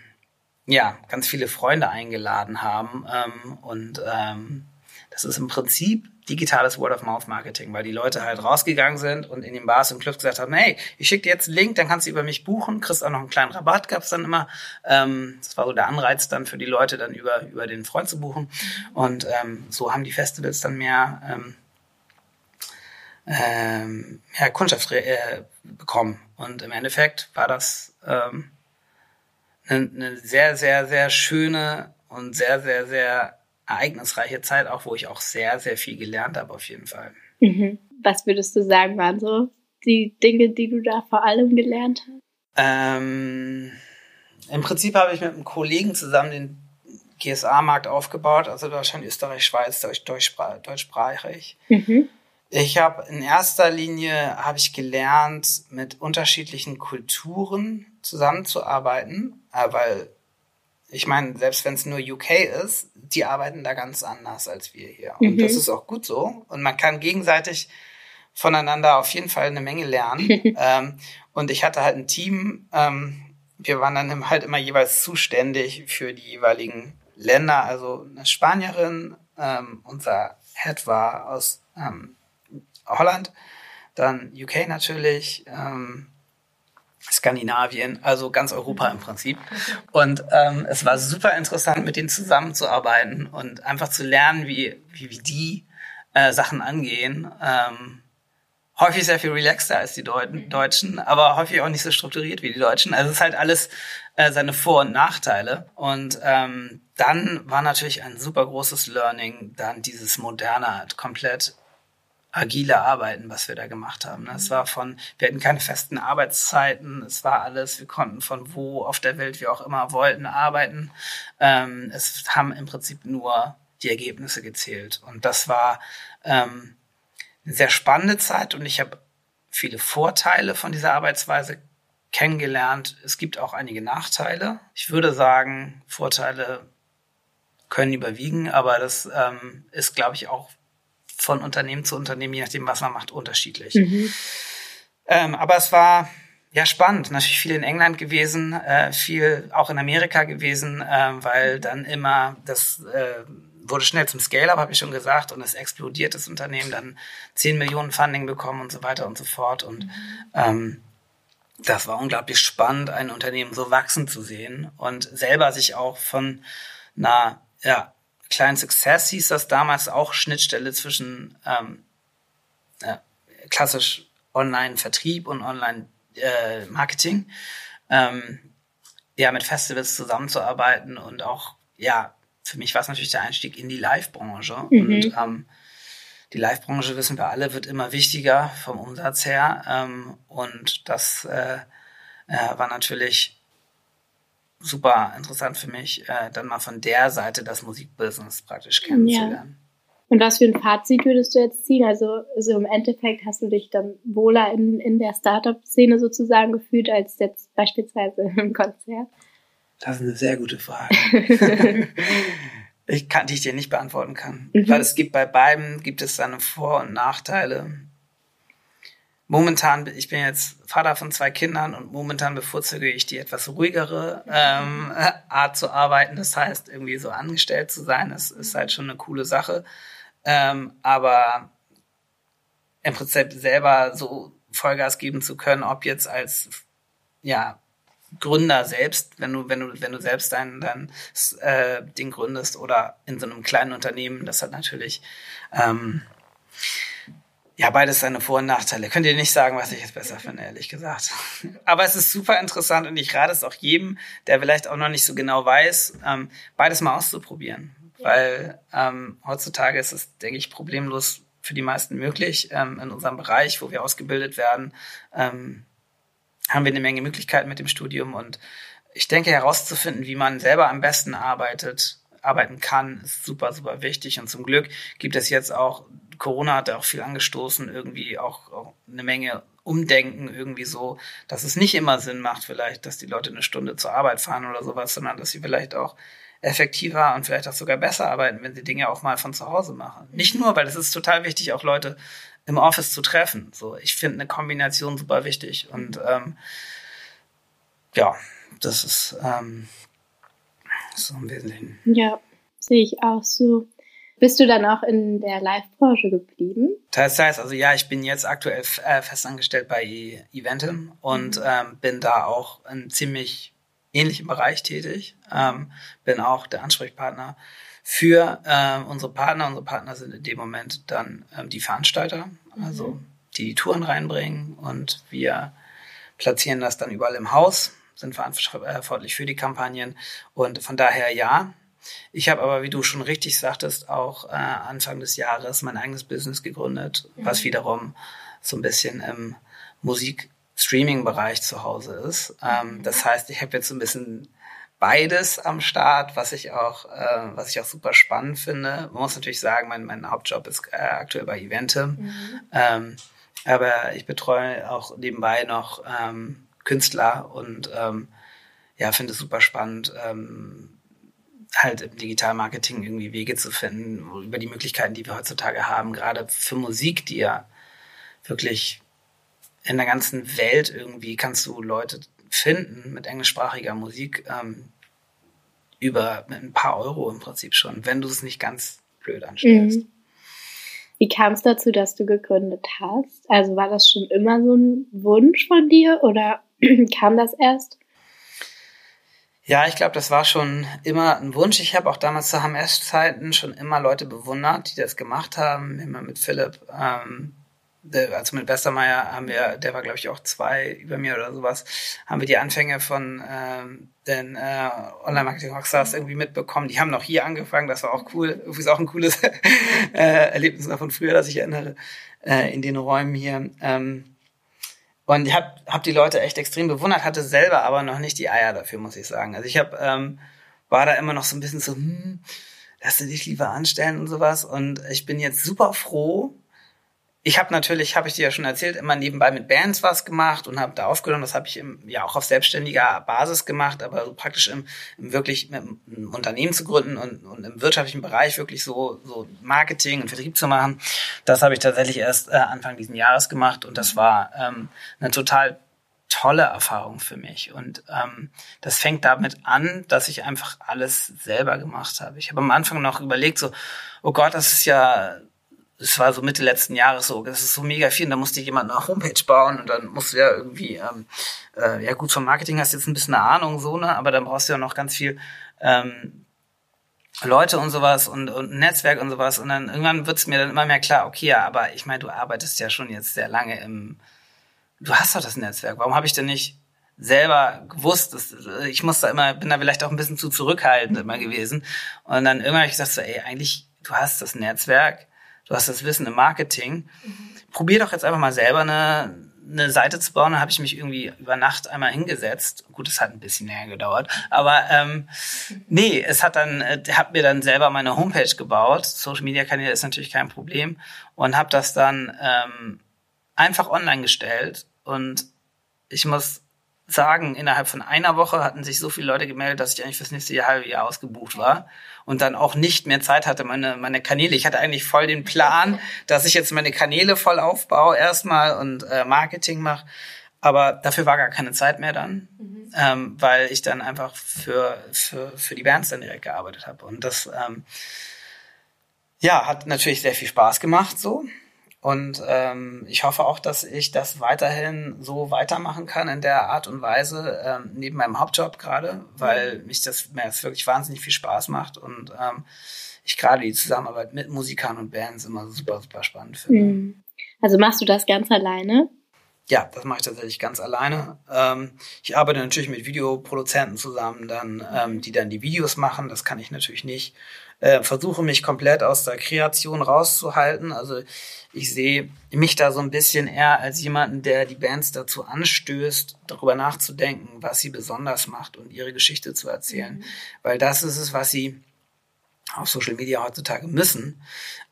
ja ganz viele Freunde eingeladen haben. Ähm, und ähm, das ist im Prinzip digitales Word-of-Mouth-Marketing, weil die Leute halt rausgegangen sind und in den Bars und Clubs gesagt haben, hey, ich schicke dir jetzt einen Link, dann kannst du über mich buchen, kriegst auch noch einen kleinen Rabatt, gab's dann immer. Ähm, das war so der Anreiz dann für die Leute, dann über, über den Freund zu buchen. Und ähm, so haben die Festivals dann mehr, ähm, ähm, mehr Kundschaft äh, bekommen. Und im Endeffekt war das ähm, eine, eine sehr, sehr, sehr schöne und sehr, sehr, sehr ereignisreiche Zeit, auch wo ich auch sehr, sehr viel gelernt habe, auf jeden Fall. Mhm. Was würdest du sagen, waren so die Dinge, die du da vor allem gelernt hast? Ähm, Im Prinzip habe ich mit einem Kollegen zusammen den GSA-Markt aufgebaut, also Deutschland, Österreich, Schweiz, Deutsch, deutschsprachig. Mhm. Ich habe in erster Linie habe ich gelernt, mit unterschiedlichen Kulturen zusammenzuarbeiten, äh, weil ich meine, selbst wenn es nur UK ist, die arbeiten da ganz anders als wir hier. Und mhm. das ist auch gut so. Und man kann gegenseitig voneinander auf jeden Fall eine Menge lernen. ähm, und ich hatte halt ein Team, ähm, wir waren dann halt immer jeweils zuständig für die jeweiligen Länder. Also eine Spanierin, ähm, unser Head war aus ähm, Holland, dann UK natürlich, ähm, Skandinavien, also ganz Europa im Prinzip. Und ähm, es war super interessant, mit denen zusammenzuarbeiten und einfach zu lernen, wie, wie, wie die äh, Sachen angehen. Ähm, häufig sehr viel relaxter als die Deut Deutschen, aber häufig auch nicht so strukturiert wie die Deutschen. Also es ist halt alles äh, seine Vor- und Nachteile. Und ähm, dann war natürlich ein super großes Learning, dann dieses Moderne halt komplett agile Arbeiten, was wir da gemacht haben. Ne? Es war von, wir hatten keine festen Arbeitszeiten, es war alles, wir konnten von wo auf der Welt wir auch immer wollten arbeiten. Ähm, es haben im Prinzip nur die Ergebnisse gezählt. Und das war ähm, eine sehr spannende Zeit und ich habe viele Vorteile von dieser Arbeitsweise kennengelernt. Es gibt auch einige Nachteile. Ich würde sagen, Vorteile können überwiegen, aber das ähm, ist, glaube ich, auch von Unternehmen zu Unternehmen, je nachdem, was man macht, unterschiedlich. Mhm. Ähm, aber es war ja spannend, natürlich viel in England gewesen, äh, viel auch in Amerika gewesen, äh, weil dann immer das äh, wurde schnell zum Scale-up, habe ich schon gesagt, und es explodiert das Unternehmen, dann 10 Millionen Funding bekommen und so weiter und so fort. Und ähm, das war unglaublich spannend, ein Unternehmen so wachsen zu sehen und selber sich auch von einer ja, Client Success hieß das damals auch Schnittstelle zwischen ähm, äh, klassisch Online-Vertrieb und Online-Marketing. Äh, ähm, ja, mit Festivals zusammenzuarbeiten und auch, ja, für mich war es natürlich der Einstieg in die Live-Branche. Mhm. Und ähm, die Live-Branche, wissen wir alle, wird immer wichtiger vom Umsatz her. Ähm, und das äh, äh, war natürlich super interessant für mich, äh, dann mal von der Seite das Musikbusiness praktisch kennenzulernen. Ja. Und was für ein Fazit würdest du jetzt ziehen? Also, also im Endeffekt hast du dich dann wohler in, in der Startup-Szene sozusagen gefühlt als jetzt beispielsweise im Konzert? Das ist eine sehr gute Frage. ich kann, die ich dir nicht beantworten kann. Mhm. Weil es gibt bei beiden gibt es seine Vor- und Nachteile momentan, ich bin jetzt Vater von zwei Kindern und momentan bevorzuge ich die etwas ruhigere ähm, Art zu arbeiten. Das heißt, irgendwie so angestellt zu sein, das ist halt schon eine coole Sache. Ähm, aber im Prinzip selber so Vollgas geben zu können, ob jetzt als ja Gründer selbst, wenn du wenn du wenn du selbst dein dein äh, Ding gründest oder in so einem kleinen Unternehmen, das hat natürlich ähm, Ja, beides seine Vor- und Nachteile. Könnt ihr nicht sagen, was ich jetzt besser finde, ehrlich gesagt. Aber es ist super interessant und ich rate es auch jedem, der vielleicht auch noch nicht so genau weiß, ähm, beides mal auszuprobieren. Ja. Weil ähm, heutzutage ist es, denke ich, problemlos für die meisten möglich. Ähm, in unserem Bereich, wo wir ausgebildet werden, ähm, haben wir eine Menge Möglichkeiten mit dem Studium und ich denke, herauszufinden, wie man selber am besten arbeitet, arbeiten kann, ist super, super wichtig. Und zum Glück gibt es jetzt auch Corona hat auch viel angestoßen, irgendwie auch, auch eine Menge Umdenken irgendwie so, dass es nicht immer Sinn macht, vielleicht, dass die Leute eine Stunde zur Arbeit fahren oder sowas, sondern dass sie vielleicht auch effektiver und vielleicht auch sogar besser arbeiten, wenn sie Dinge auch mal von zu Hause machen. Nicht nur, weil es ist total wichtig, auch Leute im Office zu treffen. So, ich finde eine Kombination super wichtig und ähm, ja, das ist ähm, so im Wesentlichen. Ja, sehe ich auch so. Bist du dann auch in der Live-Branche geblieben? Teils, teils. Also ja, ich bin jetzt aktuell äh, festangestellt bei Eventim und mhm. ähm, bin da auch in ziemlich ähnlichem Bereich tätig. Ähm, bin auch der Ansprechpartner für ähm, unsere Partner. Unsere Partner sind in dem Moment dann ähm, die Veranstalter, also mhm. die die Touren reinbringen und wir platzieren das dann überall im Haus, sind verantwortlich für die Kampagnen und von daher ja, ich habe aber, wie du schon richtig sagtest, auch äh, Anfang des Jahres mein eigenes Business gegründet, mhm. was wiederum so ein bisschen im Musik-Streaming-Bereich zu Hause ist. Ähm, mhm. Das heißt, ich habe jetzt so ein bisschen beides am Start, was ich auch, äh, was ich auch super spannend finde. Man muss natürlich sagen, mein, mein Hauptjob ist äh, aktuell bei Evente. Mhm. Ähm, aber ich betreue auch nebenbei noch ähm, Künstler und ähm, ja, finde es super spannend, ähm, halt im Digitalmarketing irgendwie Wege zu finden, über die Möglichkeiten, die wir heutzutage haben, gerade für Musik, die ja wirklich in der ganzen Welt irgendwie kannst du Leute finden mit englischsprachiger Musik ähm, über ein paar Euro im Prinzip schon, wenn du es nicht ganz blöd anstellst. Mhm. Wie kam es dazu, dass du gegründet hast? Also war das schon immer so ein Wunsch von dir oder kam das erst? Ja, ich glaube, das war schon immer ein Wunsch. Ich habe auch damals zu HMS-Zeiten schon immer Leute bewundert, die das gemacht haben. Immer mit Philipp, ähm, also mit Westermeier haben wir, der war glaube ich auch zwei über mir oder sowas, haben wir die Anfänge von ähm, den äh, Online-Marketing-Rockstars irgendwie mitbekommen. Die haben noch hier angefangen, das war auch cool. Irgendwie ist auch ein cooles äh, Erlebnis von früher, das ich erinnere, äh, in den Räumen hier. Ähm, und ich habe hab die Leute echt extrem bewundert, hatte selber aber noch nicht die Eier dafür, muss ich sagen. Also ich hab, ähm, war da immer noch so ein bisschen so, hm, lass du dich lieber anstellen und sowas. Und ich bin jetzt super froh, ich habe natürlich, habe ich dir ja schon erzählt, immer nebenbei mit Bands was gemacht und habe da aufgenommen. Das habe ich im, ja auch auf selbstständiger Basis gemacht, aber so praktisch im, im wirklich im, im Unternehmen zu gründen und, und im wirtschaftlichen Bereich wirklich so, so Marketing und Vertrieb zu machen. Das habe ich tatsächlich erst äh, Anfang diesen Jahres gemacht und das war ähm, eine total tolle Erfahrung für mich. Und ähm, das fängt damit an, dass ich einfach alles selber gemacht habe. Ich habe am Anfang noch überlegt, so, oh Gott, das ist ja es war so Mitte letzten Jahres so, das ist so mega viel, und da musste jemand eine Homepage bauen und dann musst du ja irgendwie, ähm, äh, ja gut, vom Marketing hast du jetzt ein bisschen eine Ahnung, so, ne, aber dann brauchst du ja noch ganz viel ähm, Leute und sowas und, und ein Netzwerk und sowas und dann irgendwann wird's mir dann immer mehr klar, okay, ja, aber ich meine, du arbeitest ja schon jetzt sehr lange im, du hast doch das Netzwerk, warum habe ich denn nicht selber gewusst, dass, ich muss da immer, bin da vielleicht auch ein bisschen zu zurückhaltend immer gewesen und dann irgendwann habe ich gesagt so, ey, eigentlich, du hast das Netzwerk, du hast das Wissen im Marketing. Mhm. Probier doch jetzt einfach mal selber eine, eine Seite zu bauen. Da habe ich mich irgendwie über Nacht einmal hingesetzt. Gut, es hat ein bisschen länger gedauert, aber ähm, nee, es hat dann, äh, habe mir dann selber meine Homepage gebaut. Social Media Kanäle ist natürlich kein Problem und habe das dann ähm, einfach online gestellt und ich muss sagen, innerhalb von einer Woche hatten sich so viele Leute gemeldet, dass ich eigentlich fürs nächste Jahr, halbe Jahr ausgebucht war und dann auch nicht mehr Zeit hatte, meine, meine Kanäle. Ich hatte eigentlich voll den Plan, dass ich jetzt meine Kanäle voll aufbaue erstmal und äh, Marketing mache. Aber dafür war gar keine Zeit mehr dann, mhm. ähm, weil ich dann einfach für, für, für die Bands dann direkt gearbeitet habe. Und das ähm, ja, hat natürlich sehr viel Spaß gemacht so. Und ähm, ich hoffe auch, dass ich das weiterhin so weitermachen kann in der Art und Weise, ähm, neben meinem Hauptjob gerade, weil mich das, mir das wirklich wahnsinnig viel Spaß macht und ähm, ich gerade die Zusammenarbeit mit Musikern und Bands immer super, super spannend finde. Mhm. Also machst du das ganz alleine? Ja, das mache ich tatsächlich ganz alleine. Ähm, ich arbeite natürlich mit Videoproduzenten zusammen, dann, ähm, die dann die Videos machen. Das kann ich natürlich nicht. Äh, versuche mich komplett aus der Kreation rauszuhalten. Also ich sehe mich da so ein bisschen eher als jemanden, der die Bands dazu anstößt, darüber nachzudenken, was sie besonders macht und ihre Geschichte zu erzählen. Mhm. Weil das ist es, was sie auf Social Media heutzutage müssen.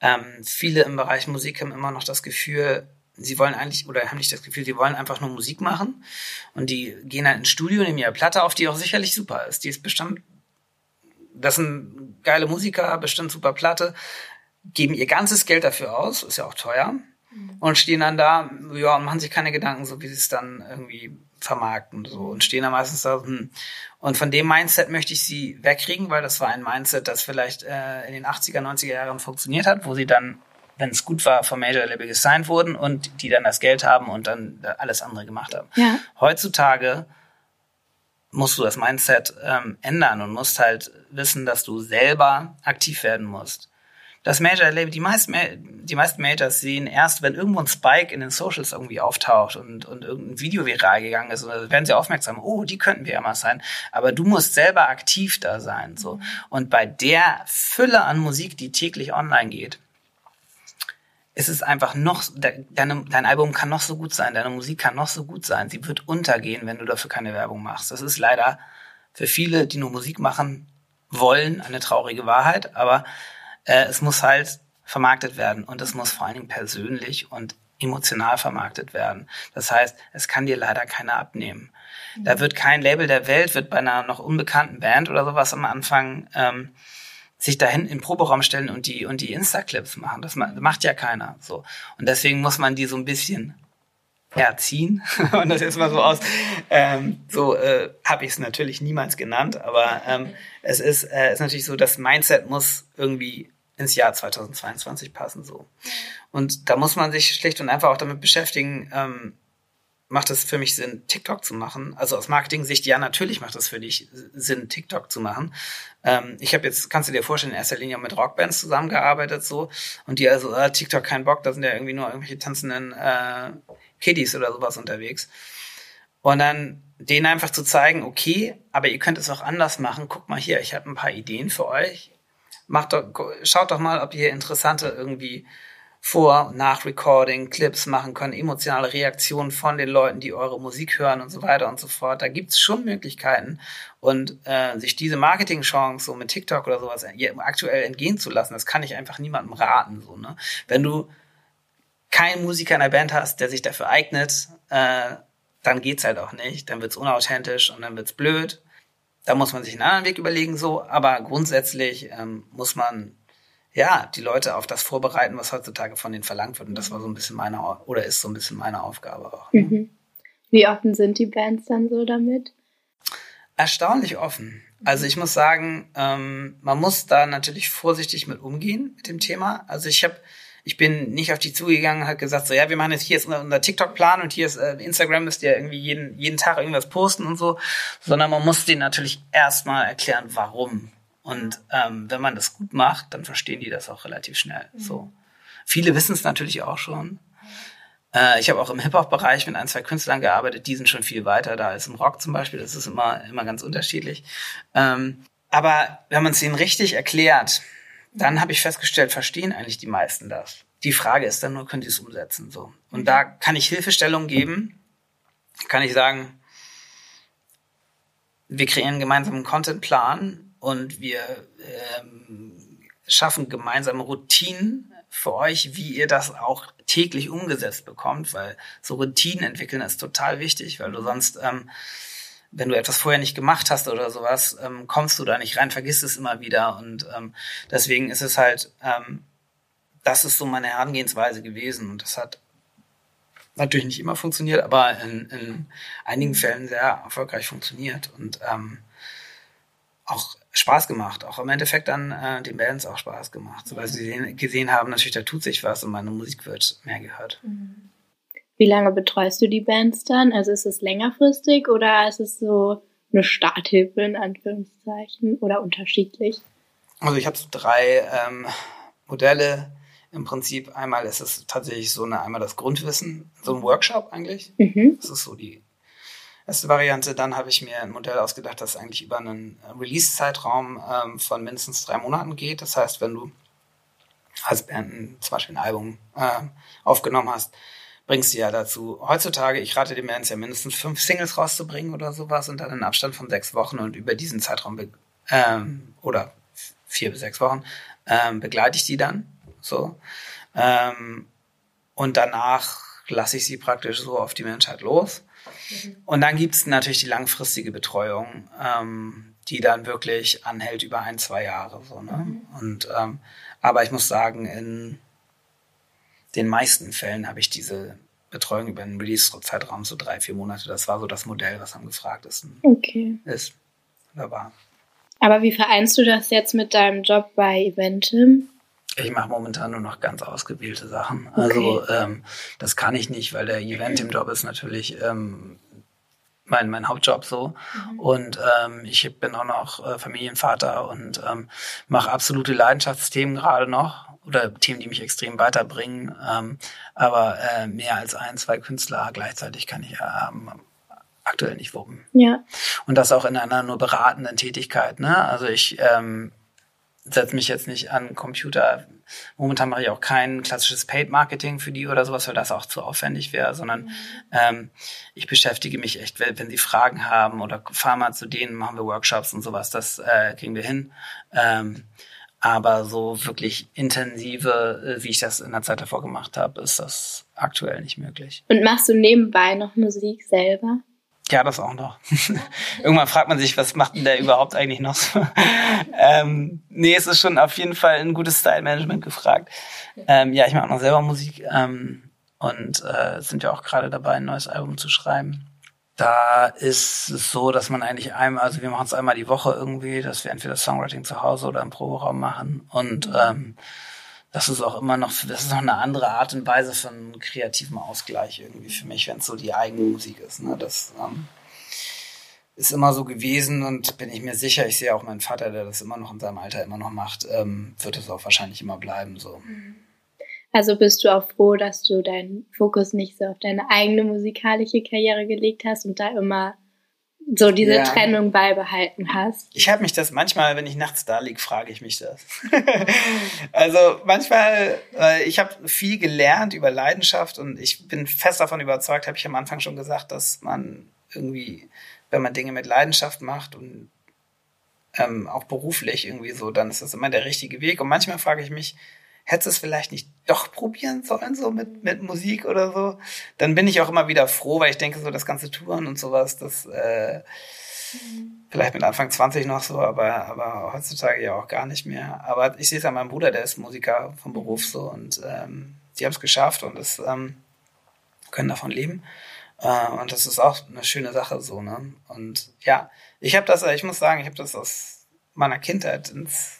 Ähm, viele im Bereich Musik haben immer noch das Gefühl, sie wollen eigentlich, oder haben nicht das Gefühl, sie wollen einfach nur Musik machen. Und die gehen dann ins Studio, nehmen ihre Platte auf, die auch sicherlich super ist. Die ist bestimmt, das sind geile Musiker, bestimmt super Platte, geben ihr ganzes Geld dafür aus, ist ja auch teuer. Mhm. Und stehen dann da, ja, und machen sich keine Gedanken, so wie sie es dann irgendwie vermarkten so und stehen da meistens da. Hm. Und von dem Mindset möchte ich sie wegkriegen, weil das war ein Mindset, das vielleicht äh, in den 80er, 90er Jahren funktioniert hat, wo sie dann wenn es gut war, vom Major Label gesigned wurden und die dann das Geld haben und dann alles andere gemacht haben. Ja. Heutzutage musst du das Mindset ähm, ändern und musst halt wissen, dass du selber aktiv werden musst. Das Major Label, die meisten, die meisten Majors sehen erst, wenn irgendwo ein Spike in den Socials irgendwie auftaucht und, und irgendein Video viral gegangen ist, oder werden sie aufmerksam, oh, die könnten wir ja mal sein. Aber du musst selber aktiv da sein, so. Und bei der Fülle an Musik, die täglich online geht, es ist einfach noch, deine, dein Album kann noch so gut sein, deine Musik kann noch so gut sein. Sie wird untergehen, wenn du dafür keine Werbung machst. Das ist leider für viele, die nur Musik machen wollen, eine traurige Wahrheit, aber äh, es muss halt vermarktet werden und es muss vor allen Dingen persönlich und emotional vermarktet werden. Das heißt, es kann dir leider keiner abnehmen. Da mhm. wird kein Label der Welt, wird bei einer noch unbekannten Band oder sowas am Anfang ähm, sich dahin in den Proberaum stellen und die und die Insta-Clips machen. Das macht ja keiner. So und deswegen muss man die so ein bisschen erziehen und das jetzt mal so aus. Ähm, so äh, habe ich es natürlich niemals genannt, aber ähm, es ist, äh, ist natürlich so, das Mindset muss irgendwie ins Jahr 2022 passen so. Und da muss man sich schlicht und einfach auch damit beschäftigen. Ähm, macht es für mich Sinn, TikTok zu machen. Also aus Marketing-Sicht, ja, natürlich macht es für dich Sinn, TikTok zu machen. Ähm, ich habe jetzt, kannst du dir vorstellen, in erster Linie mit Rockbands zusammengearbeitet so und die also, äh, TikTok kein Bock, da sind ja irgendwie nur irgendwelche tanzenden äh, Kiddies oder sowas unterwegs. Und dann denen einfach zu zeigen, okay, aber ihr könnt es auch anders machen. Guck mal hier, ich habe ein paar Ideen für euch. Macht doch, schaut doch mal, ob ihr interessante irgendwie vor- und nach-Recording, Clips machen können, emotionale Reaktionen von den Leuten, die eure Musik hören und so weiter und so fort. Da gibt's schon Möglichkeiten. Und äh, sich diese Marketing-Chance so mit TikTok oder sowas aktuell entgehen zu lassen, das kann ich einfach niemandem raten. So, ne? Wenn du keinen Musiker in der Band hast, der sich dafür eignet, äh, dann geht's halt auch nicht. Dann wird's unauthentisch und dann wird's blöd. Da muss man sich einen anderen Weg überlegen, so. Aber grundsätzlich ähm, muss man ja, die Leute auf das vorbereiten, was heutzutage von denen verlangt wird. Und das war so ein bisschen meine, oder ist so ein bisschen meine Aufgabe auch. Ne? Mhm. Wie offen sind die Bands dann so damit? Erstaunlich offen. Also ich muss sagen, ähm, man muss da natürlich vorsichtig mit umgehen mit dem Thema. Also ich habe, ich bin nicht auf die zugegangen und habe gesagt, so ja, wir machen jetzt hier ist unser, unser TikTok-Plan und hier ist äh, Instagram müsst ihr irgendwie jeden jeden Tag irgendwas posten und so, sondern man muss denen natürlich erstmal erklären, warum und ähm, wenn man das gut macht, dann verstehen die das auch relativ schnell. Mhm. So. Viele wissen es natürlich auch schon. Äh, ich habe auch im Hip-Hop-Bereich mit ein, zwei Künstlern gearbeitet, die sind schon viel weiter da als im Rock zum Beispiel. Das ist immer, immer ganz unterschiedlich. Ähm, aber wenn man es ihnen richtig erklärt, dann habe ich festgestellt, verstehen eigentlich die meisten das. Die Frage ist dann nur, können die es umsetzen? So. Und da kann ich Hilfestellung geben, kann ich sagen, wir kreieren einen gemeinsamen Contentplan, und wir ähm, schaffen gemeinsame Routinen für euch, wie ihr das auch täglich umgesetzt bekommt, weil so Routinen entwickeln ist total wichtig, weil du sonst, ähm, wenn du etwas vorher nicht gemacht hast oder sowas, ähm, kommst du da nicht rein, vergisst es immer wieder und ähm, deswegen ist es halt, ähm, das ist so meine Herangehensweise gewesen und das hat natürlich nicht immer funktioniert, aber in, in einigen Fällen sehr erfolgreich funktioniert und ähm, auch Spaß gemacht. Auch im Endeffekt dann äh, den Bands auch Spaß gemacht, so, weil sie gesehen, haben, natürlich, da tut sich was und meine Musik wird mehr gehört. Mhm. Wie lange betreust du die Bands dann? Also ist es längerfristig oder ist es so eine Starthilfe in Anführungszeichen oder unterschiedlich? Also ich habe so drei ähm, Modelle. im Prinzip einmal ist es tatsächlich so eine, einmal das Grundwissen, so ein Workshop eigentlich. Mhm. Das ist so die erste Variante. Dann habe ich mir ein Modell ausgedacht, das eigentlich über einen Release-Zeitraum ähm, von mindestens drei Monaten geht. Das heißt, wenn du als Band zum Beispiel ein Album äh, aufgenommen hast, bringst du ja dazu. Heutzutage, ich rate den Bands ja mindestens fünf Singles rauszubringen oder sowas und dann in Abstand von sechs Wochen und über diesen Zeitraum ähm, oder vier bis sechs Wochen ähm, begleite ich die dann. So. Ähm, und danach lasse ich sie praktisch so auf die Menschheit los. Mhm. Und dann gibt es natürlich die langfristige Betreuung, ähm, die dann wirklich anhält über ein, zwei Jahre. So, ne? Mhm. Und ähm, aber ich muss sagen, in den meisten Fällen habe ich diese Betreuung über einen Release-Zeitraum, so drei, vier Monate. Das war so das Modell, was am gefragtesten okay. ist oder war. Aber wie vereinst du das jetzt mit deinem Job bei Eventim? Ich mache momentan nur noch ganz ausgewählte Sachen. Okay. Also ähm, das kann ich nicht, weil der Event im Job ist natürlich ähm, mein, mein Hauptjob so. Mhm. Und ähm, ich bin auch noch äh, Familienvater und ähm, mache absolute Leidenschaftsthemen gerade noch oder Themen, die mich extrem weiterbringen. Ähm, aber äh, mehr als ein, zwei Künstler gleichzeitig kann ich ähm, aktuell nicht wuppen. Ja. Und das auch in einer nur beratenden Tätigkeit. Ne? Also ich ähm, setze mich jetzt nicht an Computer. Momentan mache ich auch kein klassisches Paid Marketing für die oder sowas, weil das auch zu aufwendig wäre, sondern mhm. ähm, ich beschäftige mich echt, wenn, wenn sie Fragen haben oder fahren mal zu denen, machen wir Workshops und sowas, das äh, kriegen wir hin. Ähm, aber so wirklich intensive, äh, wie ich das in der Zeit davor gemacht habe, ist das aktuell nicht möglich. Und machst du nebenbei noch Musik selber? Ja, das auch noch. Irgendwann fragt man sich, was macht denn der überhaupt eigentlich noch so? ähm, nee, es ist schon auf jeden Fall ein gutes Style-Management gefragt. Ähm, ja, ich mache noch selber Musik ähm, und äh, sind ja auch gerade dabei, ein neues Album zu schreiben. Da ist es so, dass man eigentlich einmal, also wir machen es einmal die Woche irgendwie, dass wir entweder Songwriting zu Hause oder im Proberaum machen und ähm, das ist auch immer noch, das ist noch eine andere Art und Weise von kreativem Ausgleich irgendwie für mich, wenn es so die eigene Musik ist. Ne? Das ähm, ist immer so gewesen und bin ich mir sicher, ich sehe auch meinen Vater, der das immer noch in seinem Alter immer noch macht, ähm, wird es auch wahrscheinlich immer bleiben so. Also bist du auch froh, dass du deinen Fokus nicht so auf deine eigene musikalische Karriere gelegt hast und da immer so diese ja. Trennung beibehalten hast. Ich habe mich das manchmal, wenn ich nachts da liege, frage ich mich das. also manchmal, äh, ich habe viel gelernt über Leidenschaft und ich bin fest davon überzeugt, habe ich am Anfang schon gesagt, dass man irgendwie, wenn man Dinge mit Leidenschaft macht und ähm, auch beruflich irgendwie so, dann ist das immer der richtige Weg. Und manchmal frage ich mich, hättest du es vielleicht nicht doch probieren sollen, so mit, mit Musik oder so, dann bin ich auch immer wieder froh, weil ich denke, so das ganze Touren und sowas, das äh, mhm. vielleicht mit Anfang 20 noch so, aber, aber heutzutage ja auch gar nicht mehr. Aber ich sehe es an meinem Bruder, der ist Musiker vom Beruf so und ähm, die haben es geschafft und das, ähm, können davon leben. Äh, und das ist auch eine schöne Sache so, ne? Und ja, ich habe das, ich muss sagen, ich habe das aus meiner Kindheit ins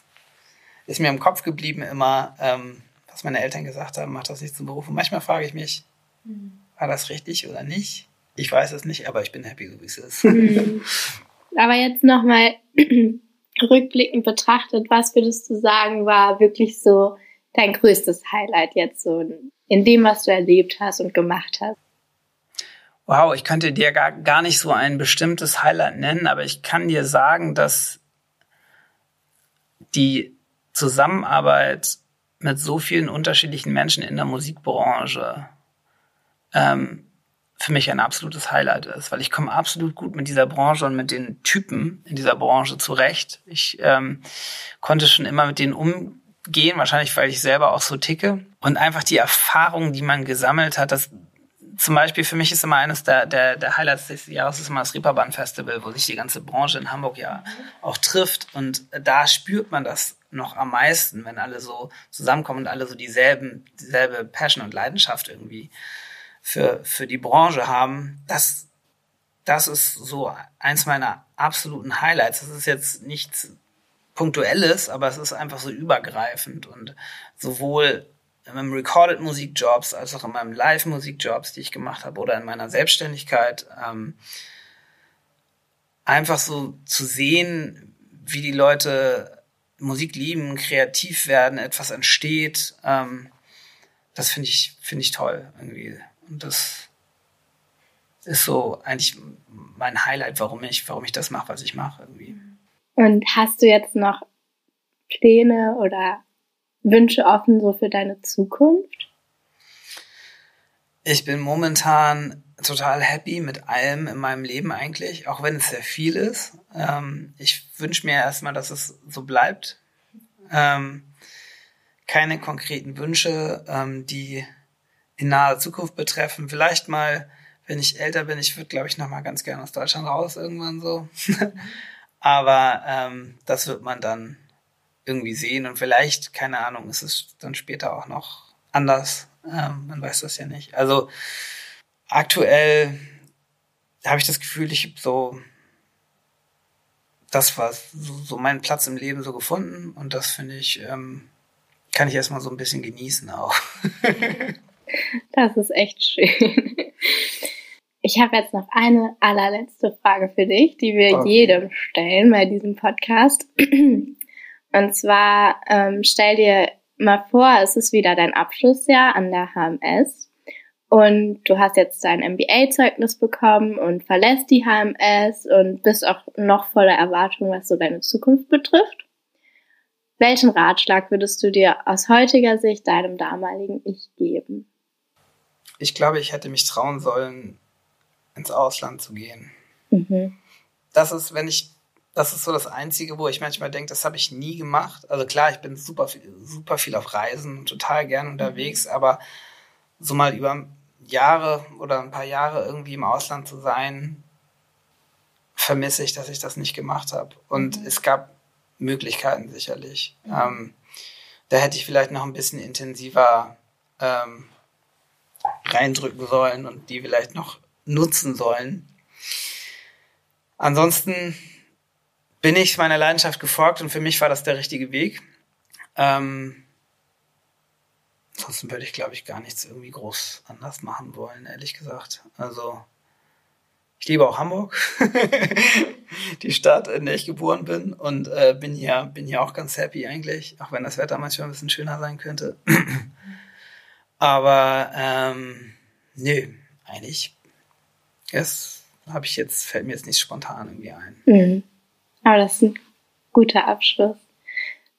ist mir im Kopf geblieben immer, ähm, was meine Eltern gesagt haben, macht das nicht zum Beruf. Und manchmal frage ich mich, mhm. war das richtig oder nicht? Ich weiß es nicht, aber ich bin happy, so wie es ist. Mhm. Aber jetzt nochmal rückblickend betrachtet, was würdest du sagen, war wirklich so dein größtes Highlight jetzt so in dem, was du erlebt hast und gemacht hast? Wow, ich könnte dir gar, gar nicht so ein bestimmtes Highlight nennen, aber ich kann dir sagen, dass die Zusammenarbeit mit so vielen unterschiedlichen Menschen in der Musikbranche ähm, für mich ein absolutes Highlight ist, weil ich komme absolut gut mit dieser Branche und mit den Typen in dieser Branche zurecht. Ich ähm, konnte schon immer mit denen umgehen, wahrscheinlich weil ich selber auch so ticke. Und einfach die Erfahrung, die man gesammelt hat, das zum Beispiel für mich ist immer eines der, der, der Highlights des Jahres ist immer das Reeperbahn Festival, wo sich die ganze Branche in Hamburg ja auch trifft. Und da spürt man das noch am meisten, wenn alle so zusammenkommen und alle so dieselben, dieselbe Passion und Leidenschaft irgendwie für, für die Branche haben. Das, das ist so eins meiner absoluten Highlights. Das ist jetzt nichts Punktuelles, aber es ist einfach so übergreifend und sowohl in meinem Recorded Musikjobs als auch in meinem Live Musikjobs, die ich gemacht habe oder in meiner Selbstständigkeit, ähm, einfach so zu sehen, wie die Leute Musik lieben, kreativ werden, etwas entsteht, ähm, das finde ich, finde ich toll irgendwie. Und das ist so eigentlich mein Highlight, warum ich, warum ich das mache, was ich mache irgendwie. Und hast du jetzt noch Pläne oder Wünsche offen so für deine Zukunft? Ich bin momentan total happy mit allem in meinem Leben eigentlich, auch wenn es sehr viel ist. Ähm, ich wünsche mir erstmal, dass es so bleibt. Ähm, keine konkreten Wünsche, ähm, die in naher Zukunft betreffen. Vielleicht mal, wenn ich älter bin, ich würde, glaube ich, noch mal ganz gerne aus Deutschland raus irgendwann so. Aber ähm, das wird man dann irgendwie sehen und vielleicht, keine Ahnung, ist es dann später auch noch anders. Ähm, man weiß das ja nicht. Also aktuell habe ich das Gefühl, ich habe so das war so, so meinen Platz im Leben so gefunden und das finde ich, ähm, kann ich erstmal so ein bisschen genießen auch. das ist echt schön. Ich habe jetzt noch eine allerletzte Frage für dich, die wir okay. jedem stellen bei diesem Podcast. Und zwar ähm, stell dir mal vor, es ist wieder dein Abschlussjahr an der HMS und du hast jetzt dein MBA-Zeugnis bekommen und verlässt die HMS und bist auch noch voller Erwartung, was so deine Zukunft betrifft. Welchen Ratschlag würdest du dir aus heutiger Sicht deinem damaligen Ich geben? Ich glaube, ich hätte mich trauen sollen, ins Ausland zu gehen. Mhm. Das ist, wenn ich, das ist so das Einzige, wo ich manchmal denke, das habe ich nie gemacht. Also klar, ich bin super viel, super viel auf Reisen, total gern unterwegs, mhm. aber so mal über Jahre oder ein paar Jahre irgendwie im Ausland zu sein, vermisse ich, dass ich das nicht gemacht habe. Und mhm. es gab Möglichkeiten sicherlich. Mhm. Ähm, da hätte ich vielleicht noch ein bisschen intensiver ähm, reindrücken sollen und die vielleicht noch nutzen sollen. Ansonsten bin ich meiner Leidenschaft gefolgt und für mich war das der richtige Weg. Ähm, ansonsten würde ich, glaube ich, gar nichts irgendwie groß anders machen wollen, ehrlich gesagt. Also ich liebe auch Hamburg, die Stadt, in der ich geboren bin und äh, bin hier bin hier auch ganz happy eigentlich, auch wenn das Wetter manchmal ein bisschen schöner sein könnte. Aber ähm, nö, eigentlich das habe ich jetzt, fällt mir jetzt nicht spontan irgendwie ein. Mhm. Aber das ist ein guter Abschluss.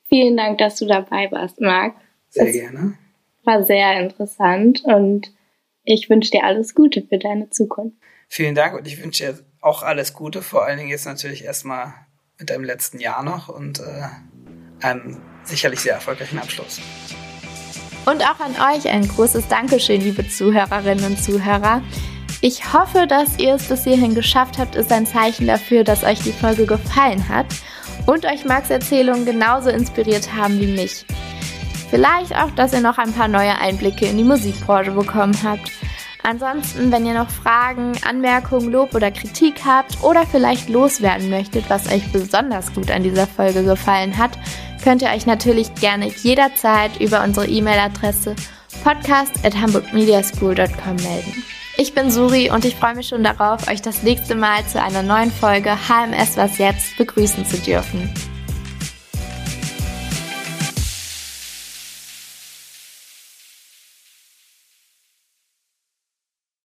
Vielen Dank, dass du dabei warst, Marc. Sehr das gerne. War sehr interessant und ich wünsche dir alles Gute für deine Zukunft. Vielen Dank und ich wünsche dir auch alles Gute, vor allen Dingen jetzt natürlich erstmal mit deinem letzten Jahr noch und äh, einen sicherlich sehr erfolgreichen Abschluss. Und auch an euch ein großes Dankeschön, liebe Zuhörerinnen und Zuhörer. Ich hoffe, dass ihr es bis hierhin geschafft habt, ist ein Zeichen dafür, dass euch die Folge gefallen hat und euch Max Erzählungen genauso inspiriert haben wie mich. Vielleicht auch, dass ihr noch ein paar neue Einblicke in die Musikbranche bekommen habt. Ansonsten, wenn ihr noch Fragen, Anmerkungen, Lob oder Kritik habt oder vielleicht loswerden möchtet, was euch besonders gut an dieser Folge gefallen hat, könnt ihr euch natürlich gerne jederzeit über unsere E-Mail-Adresse podcast at hamburgmediaschool.com melden. Ich bin Suri und ich freue mich schon darauf, euch das nächste Mal zu einer neuen Folge HMS Was Jetzt begrüßen zu dürfen.